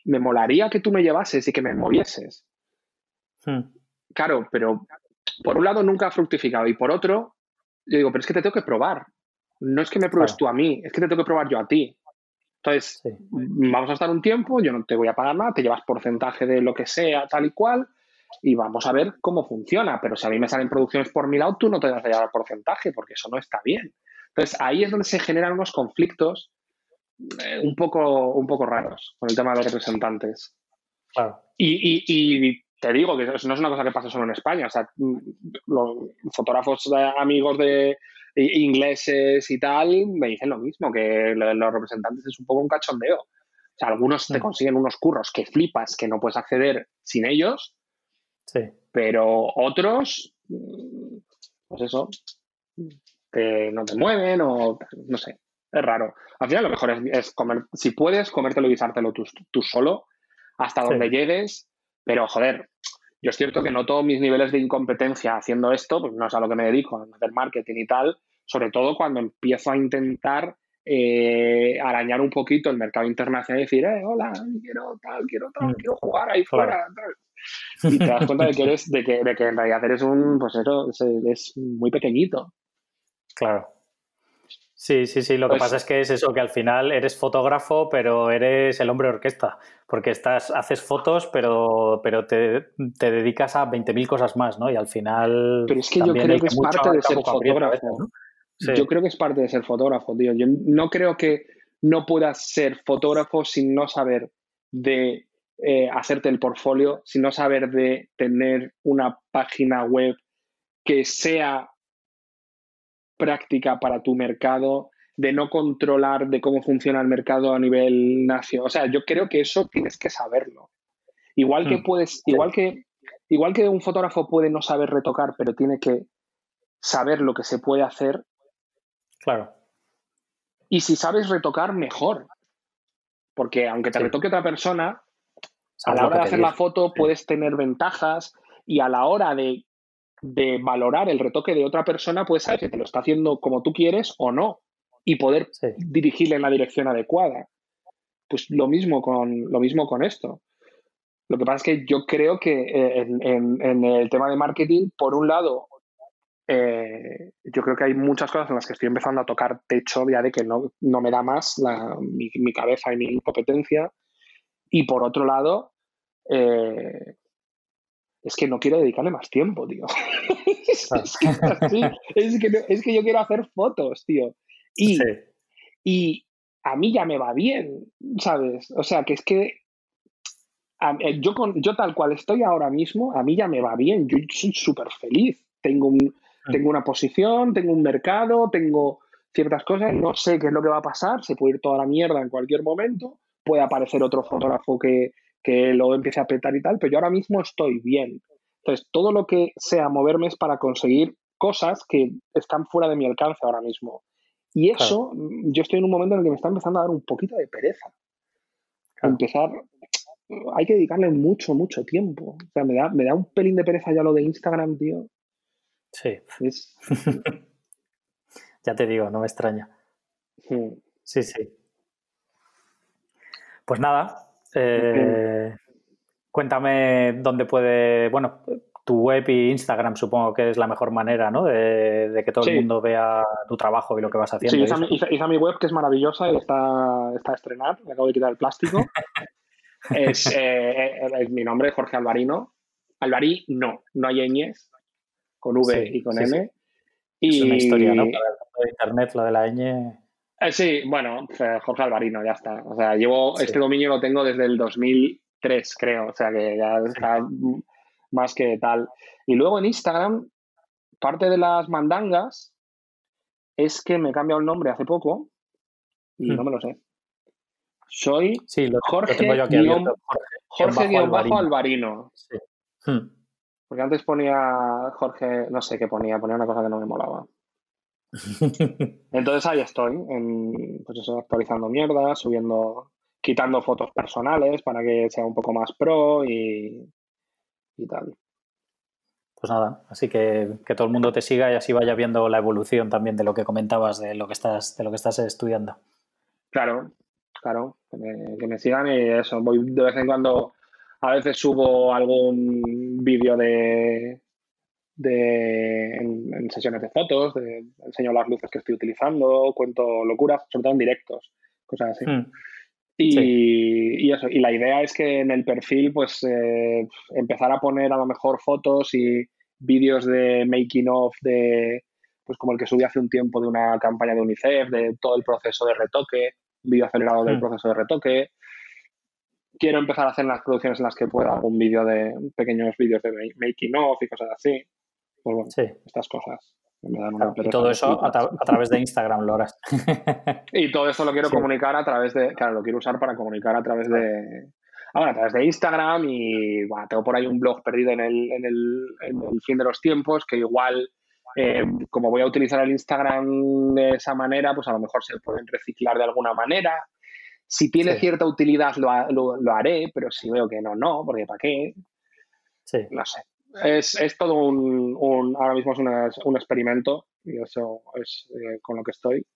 me molaría que tú me llevases y que me movieses. Hmm. Claro, pero por un lado nunca ha fructificado y por otro yo digo, pero es que te tengo que probar. No es que me pruebes tú a mí, es que te tengo que probar yo a ti. Entonces, vamos a estar un tiempo, yo no te voy a pagar nada, te llevas porcentaje de lo que sea, tal y cual, y vamos a ver cómo funciona. Pero si a mí me salen producciones por mi lado, tú no te vas a llevar porcentaje, porque eso no está bien. Entonces, ahí es donde se generan unos conflictos eh, un, poco, un poco raros con el tema de los representantes. Claro. Y, y, te digo que eso no es una cosa que pasa solo en España. O sea, los fotógrafos amigos de ingleses y tal me dicen lo mismo, que los representantes es un poco un cachondeo. O sea, algunos te consiguen unos curros que flipas, que no puedes acceder sin ellos. Sí. Pero otros, pues eso, que no te mueven o no sé. Es raro. Al final lo mejor es, comer, si puedes, comértelo y guisártelo tú, tú solo, hasta donde llegues pero, joder, yo es cierto que noto mis niveles de incompetencia haciendo esto, pues no es a lo que me dedico, a hacer marketing y tal, sobre todo cuando empiezo a intentar eh, arañar un poquito el mercado internacional y decir, eh, hola, quiero tal, quiero tal, mm. quiero jugar ahí fuera. Y te das cuenta de que, eres, de que, de que en realidad eres un, pues eso, es muy pequeñito. Claro. Sí, sí, sí. Lo que pues pasa es que es eso, que al final eres fotógrafo, pero eres el hombre orquesta, porque estás, haces fotos, pero, pero te, dedicas a 20.000 cosas más, ¿no? Y al final... Pero es que yo creo que, es parte de ser fotógrafo. Yo creo que es parte de ser fotógrafo, tío. Yo no creo que no puedas ser fotógrafo sin no saber de eh, hacerte el portfolio, sin no saber de tener una página web que sea práctica para tu mercado, de no controlar de cómo funciona el mercado a nivel nacional. O sea, yo creo que eso tienes que saberlo. Igual que hmm. puedes, igual que, igual que un fotógrafo puede no saber retocar, pero tiene que saber lo que se puede hacer. Claro. Y si sabes retocar, mejor. Porque aunque te retoque otra persona, a la hora de hacer la foto puedes tener ventajas y a la hora de de valorar el retoque de otra persona, puedes saber que te lo está haciendo como tú quieres o no y poder dirigirle en la dirección adecuada. Pues lo mismo con, lo mismo con esto. Lo que pasa es que yo creo que eh, en, el tema de marketing, por un lado, eh, yo creo que hay muchas cosas en las que estoy empezando a tocar techo ya de que no, me da más mi, mi, cabeza y mi competencia. Y por otro lado, eh, es que no quiero dedicarle más tiempo, tío. es, que yo quiero hacer fotos, tío. Y, y a mí ya me va bien, ¿sabes? O sea, que es que eh, yo, con, yo tal cual estoy ahora mismo, a mí ya me va bien, yo soy súper feliz. Tengo, un, mm. tengo una posición, tengo un mercado, tengo ciertas cosas, no sé qué es lo que va a pasar, se puede ir toda la mierda en cualquier momento, puede aparecer otro fotógrafo que, que lo empiece a petar y tal, pero yo ahora mismo estoy bien. Entonces, todo lo que sea moverme es para conseguir cosas que están fuera de mi alcance ahora mismo. Y eso, yo estoy en un momento en el que me está empezando a dar un poquito de pereza. Empezar, hay que dedicarle mucho, mucho tiempo. O sea, me da, me da un pelín de pereza ya lo de Instagram, tío. Sí. ya te digo, no me extraña. Sí, sí. Pues nada, eh, cuéntame dónde puede, bueno, tu web y Instagram supongo que es la mejor manera, ¿no? De, que todo el mundo vea tu trabajo y lo que vas haciendo. Sí, hice, mi web que es maravillosa y está, está a estrenar, le acabo de quitar el plástico. es, eh, eh, mi nombre, Jorge Alvarino. Alvarí, no, no hay ñes, con V y con M. Y... Es una historia, ¿no? Para el de internet, lo de la ñ. Eh, sí, bueno, Jorge Alvarino, ya está. O sea, llevo, este dominio lo tengo desde el 2003, creo. O sea, que ya está más que tal. Y luego en Instagram, parte de las mandangas es que me he cambiado el nombre hace poco y hmm. no me lo sé. Soy Jorge, Jorge, Alvarino. Hmm. Porque antes ponía Jorge, no sé qué ponía, ponía una cosa que no me molaba. Entonces ahí estoy, en, pues eso, actualizando mierda, subiendo, quitando fotos personales para que sea un poco más pro y, y tal. Pues nada, así que que todo el mundo te siga y así vaya viendo la evolución también de lo que comentabas, de lo que estás, de lo que estás estudiando. Claro, claro, que me, sigan y eso, voy de vez en cuando, a veces subo algún vídeo de, de en, sesiones de fotos, de, enseño las luces que estoy utilizando, cuento locuras, sobre todo en directos, cosas así. Hmm. Y, eso, y la idea es que en el perfil, pues, eh, empezar a poner a lo mejor fotos y vídeos de making of de, pues, como el que subí hace un tiempo de una campaña de UNICEF, de todo el proceso de retoque, vídeo acelerado del mm. proceso de retoque. Quiero empezar a hacer las producciones en las que pueda algún vídeo de pequeños vídeos de making of y cosas así. Pues bueno, estas cosas y todo eso a, través de Instagram lo harás. y todo eso lo quiero comunicar a través de, claro, lo quiero usar para comunicar a través de, a través de Instagram y bueno, tengo por ahí un blog perdido en el, en el, en el fin de los tiempos que igual, eh, como voy a utilizar el Instagram de esa manera, pues a lo mejor se pueden reciclar de alguna manera. Si tiene cierta utilidad lo, lo, haré, pero si veo que no, no, porque ¿para qué? Sí. No sé es, es todo un, un, ahora mismo es un experimento y eso es eh, con lo que estoy.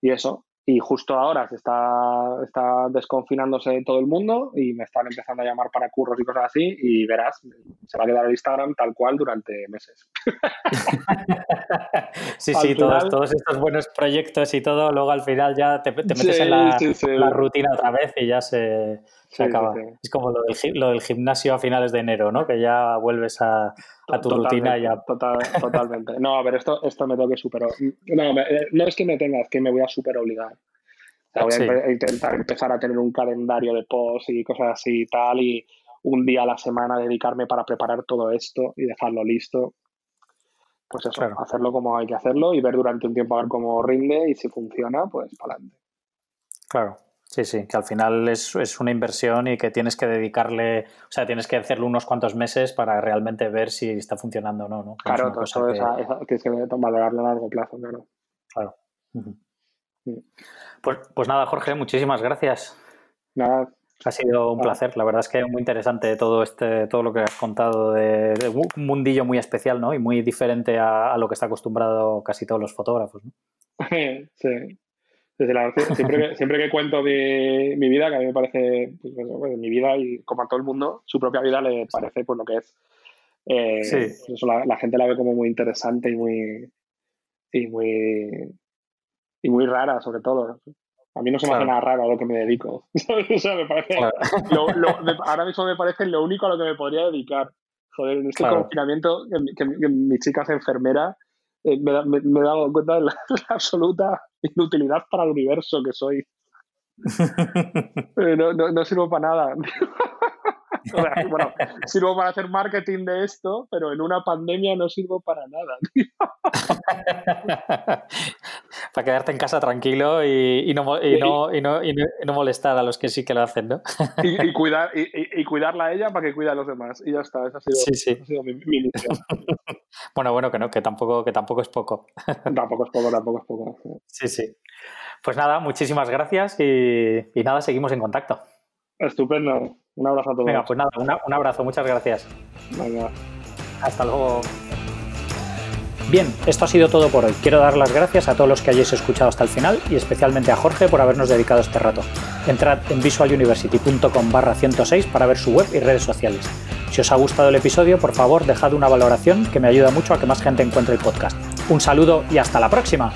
Y eso, y justo ahora se está, está desconfinándose todo el mundo y me están empezando a llamar para curros y cosas así y verás, se va a quedar el Instagram tal cual durante meses. sí, sí, todos, todos, estos buenos proyectos y todo, luego al final ya te, metes en la, la, rutina otra vez y ya se, se acaba. Es como lo del, lo del, gimnasio a finales de enero, ¿no? Que ya vuelves a, a tu rutina ya. totalmente. No, a ver, esto, esto me tengo que superar. No, eh, no es que me tengas, que me voy a super obligar. O sea, voy a intentar empezar a tener un calendario de posts y cosas así y tal, y un día a la semana dedicarme para preparar todo esto y dejarlo listo. Pues eso, hacerlo como hay que hacerlo y ver durante un tiempo a ver cómo rinde y si funciona, pues para adelante. Claro, Sí, sí, que al final es, es, una inversión y que tienes que dedicarle, o sea, tienes que hacerlo unos cuantos meses para realmente ver si está funcionando o no, ¿no? Claro, todo eso que... tienes que valorarlo a largo plazo, claro. Claro. pues, pues nada, Jorge, muchísimas gracias. Nada. Ha sido un placer, la verdad es que es muy interesante todo este, todo lo que has contado de, un mundillo muy especial, ¿no? Y muy diferente a, a, lo que está acostumbrado casi todos los fotógrafos, ¿no? sí, siempre, que, siempre que cuento mi, mi, vida, que a mí me parece, pues, pues, mi vida y como a todo el mundo, su propia vida le parece pues lo que es. Eh, eso la, gente la ve como muy interesante y muy, y muy, y muy rara, sobre todo. A mí no se me hace nada raro a lo que me dedico. o sea, me parece, ahora mismo me parece lo único a lo que me podría dedicar. Joder, en este confinamiento, que, mi chica es enfermera, eh, me, me, he dado cuenta de la, absoluta inutilidad para el universo que soy. Eh, no, no, no, sirvo para nada. bueno, sirvo para hacer marketing de esto, pero en una pandemia no sirvo para nada. para quedarte en casa tranquilo y, no, molestar a los que sí que lo hacen, ¿no? y, cuidar, y, cuidarla a ella para que cuide a los demás. Y ya está, esa ha sido, mi, misión. bueno, bueno, que no, que tampoco, que tampoco es poco. tampoco es poco, tampoco es poco. Sí, sí. Pues nada, muchísimas gracias y, nada, seguimos en contacto. Estupendo. Un abrazo a todos. Venga, pues nada, un abrazo, muchas gracias. Venga. Hasta luego. Bien, esto ha sido todo por hoy. Quiero dar las gracias a todos los que hayáis escuchado hasta el final y especialmente a Jorge por habernos dedicado este rato. Entrad en visualuniversity.com barra 106 para ver su web y redes sociales. Si os ha gustado el episodio, por favor, dejad una valoración que me ayuda mucho a que más gente encuentre el podcast. Un saludo y hasta la próxima.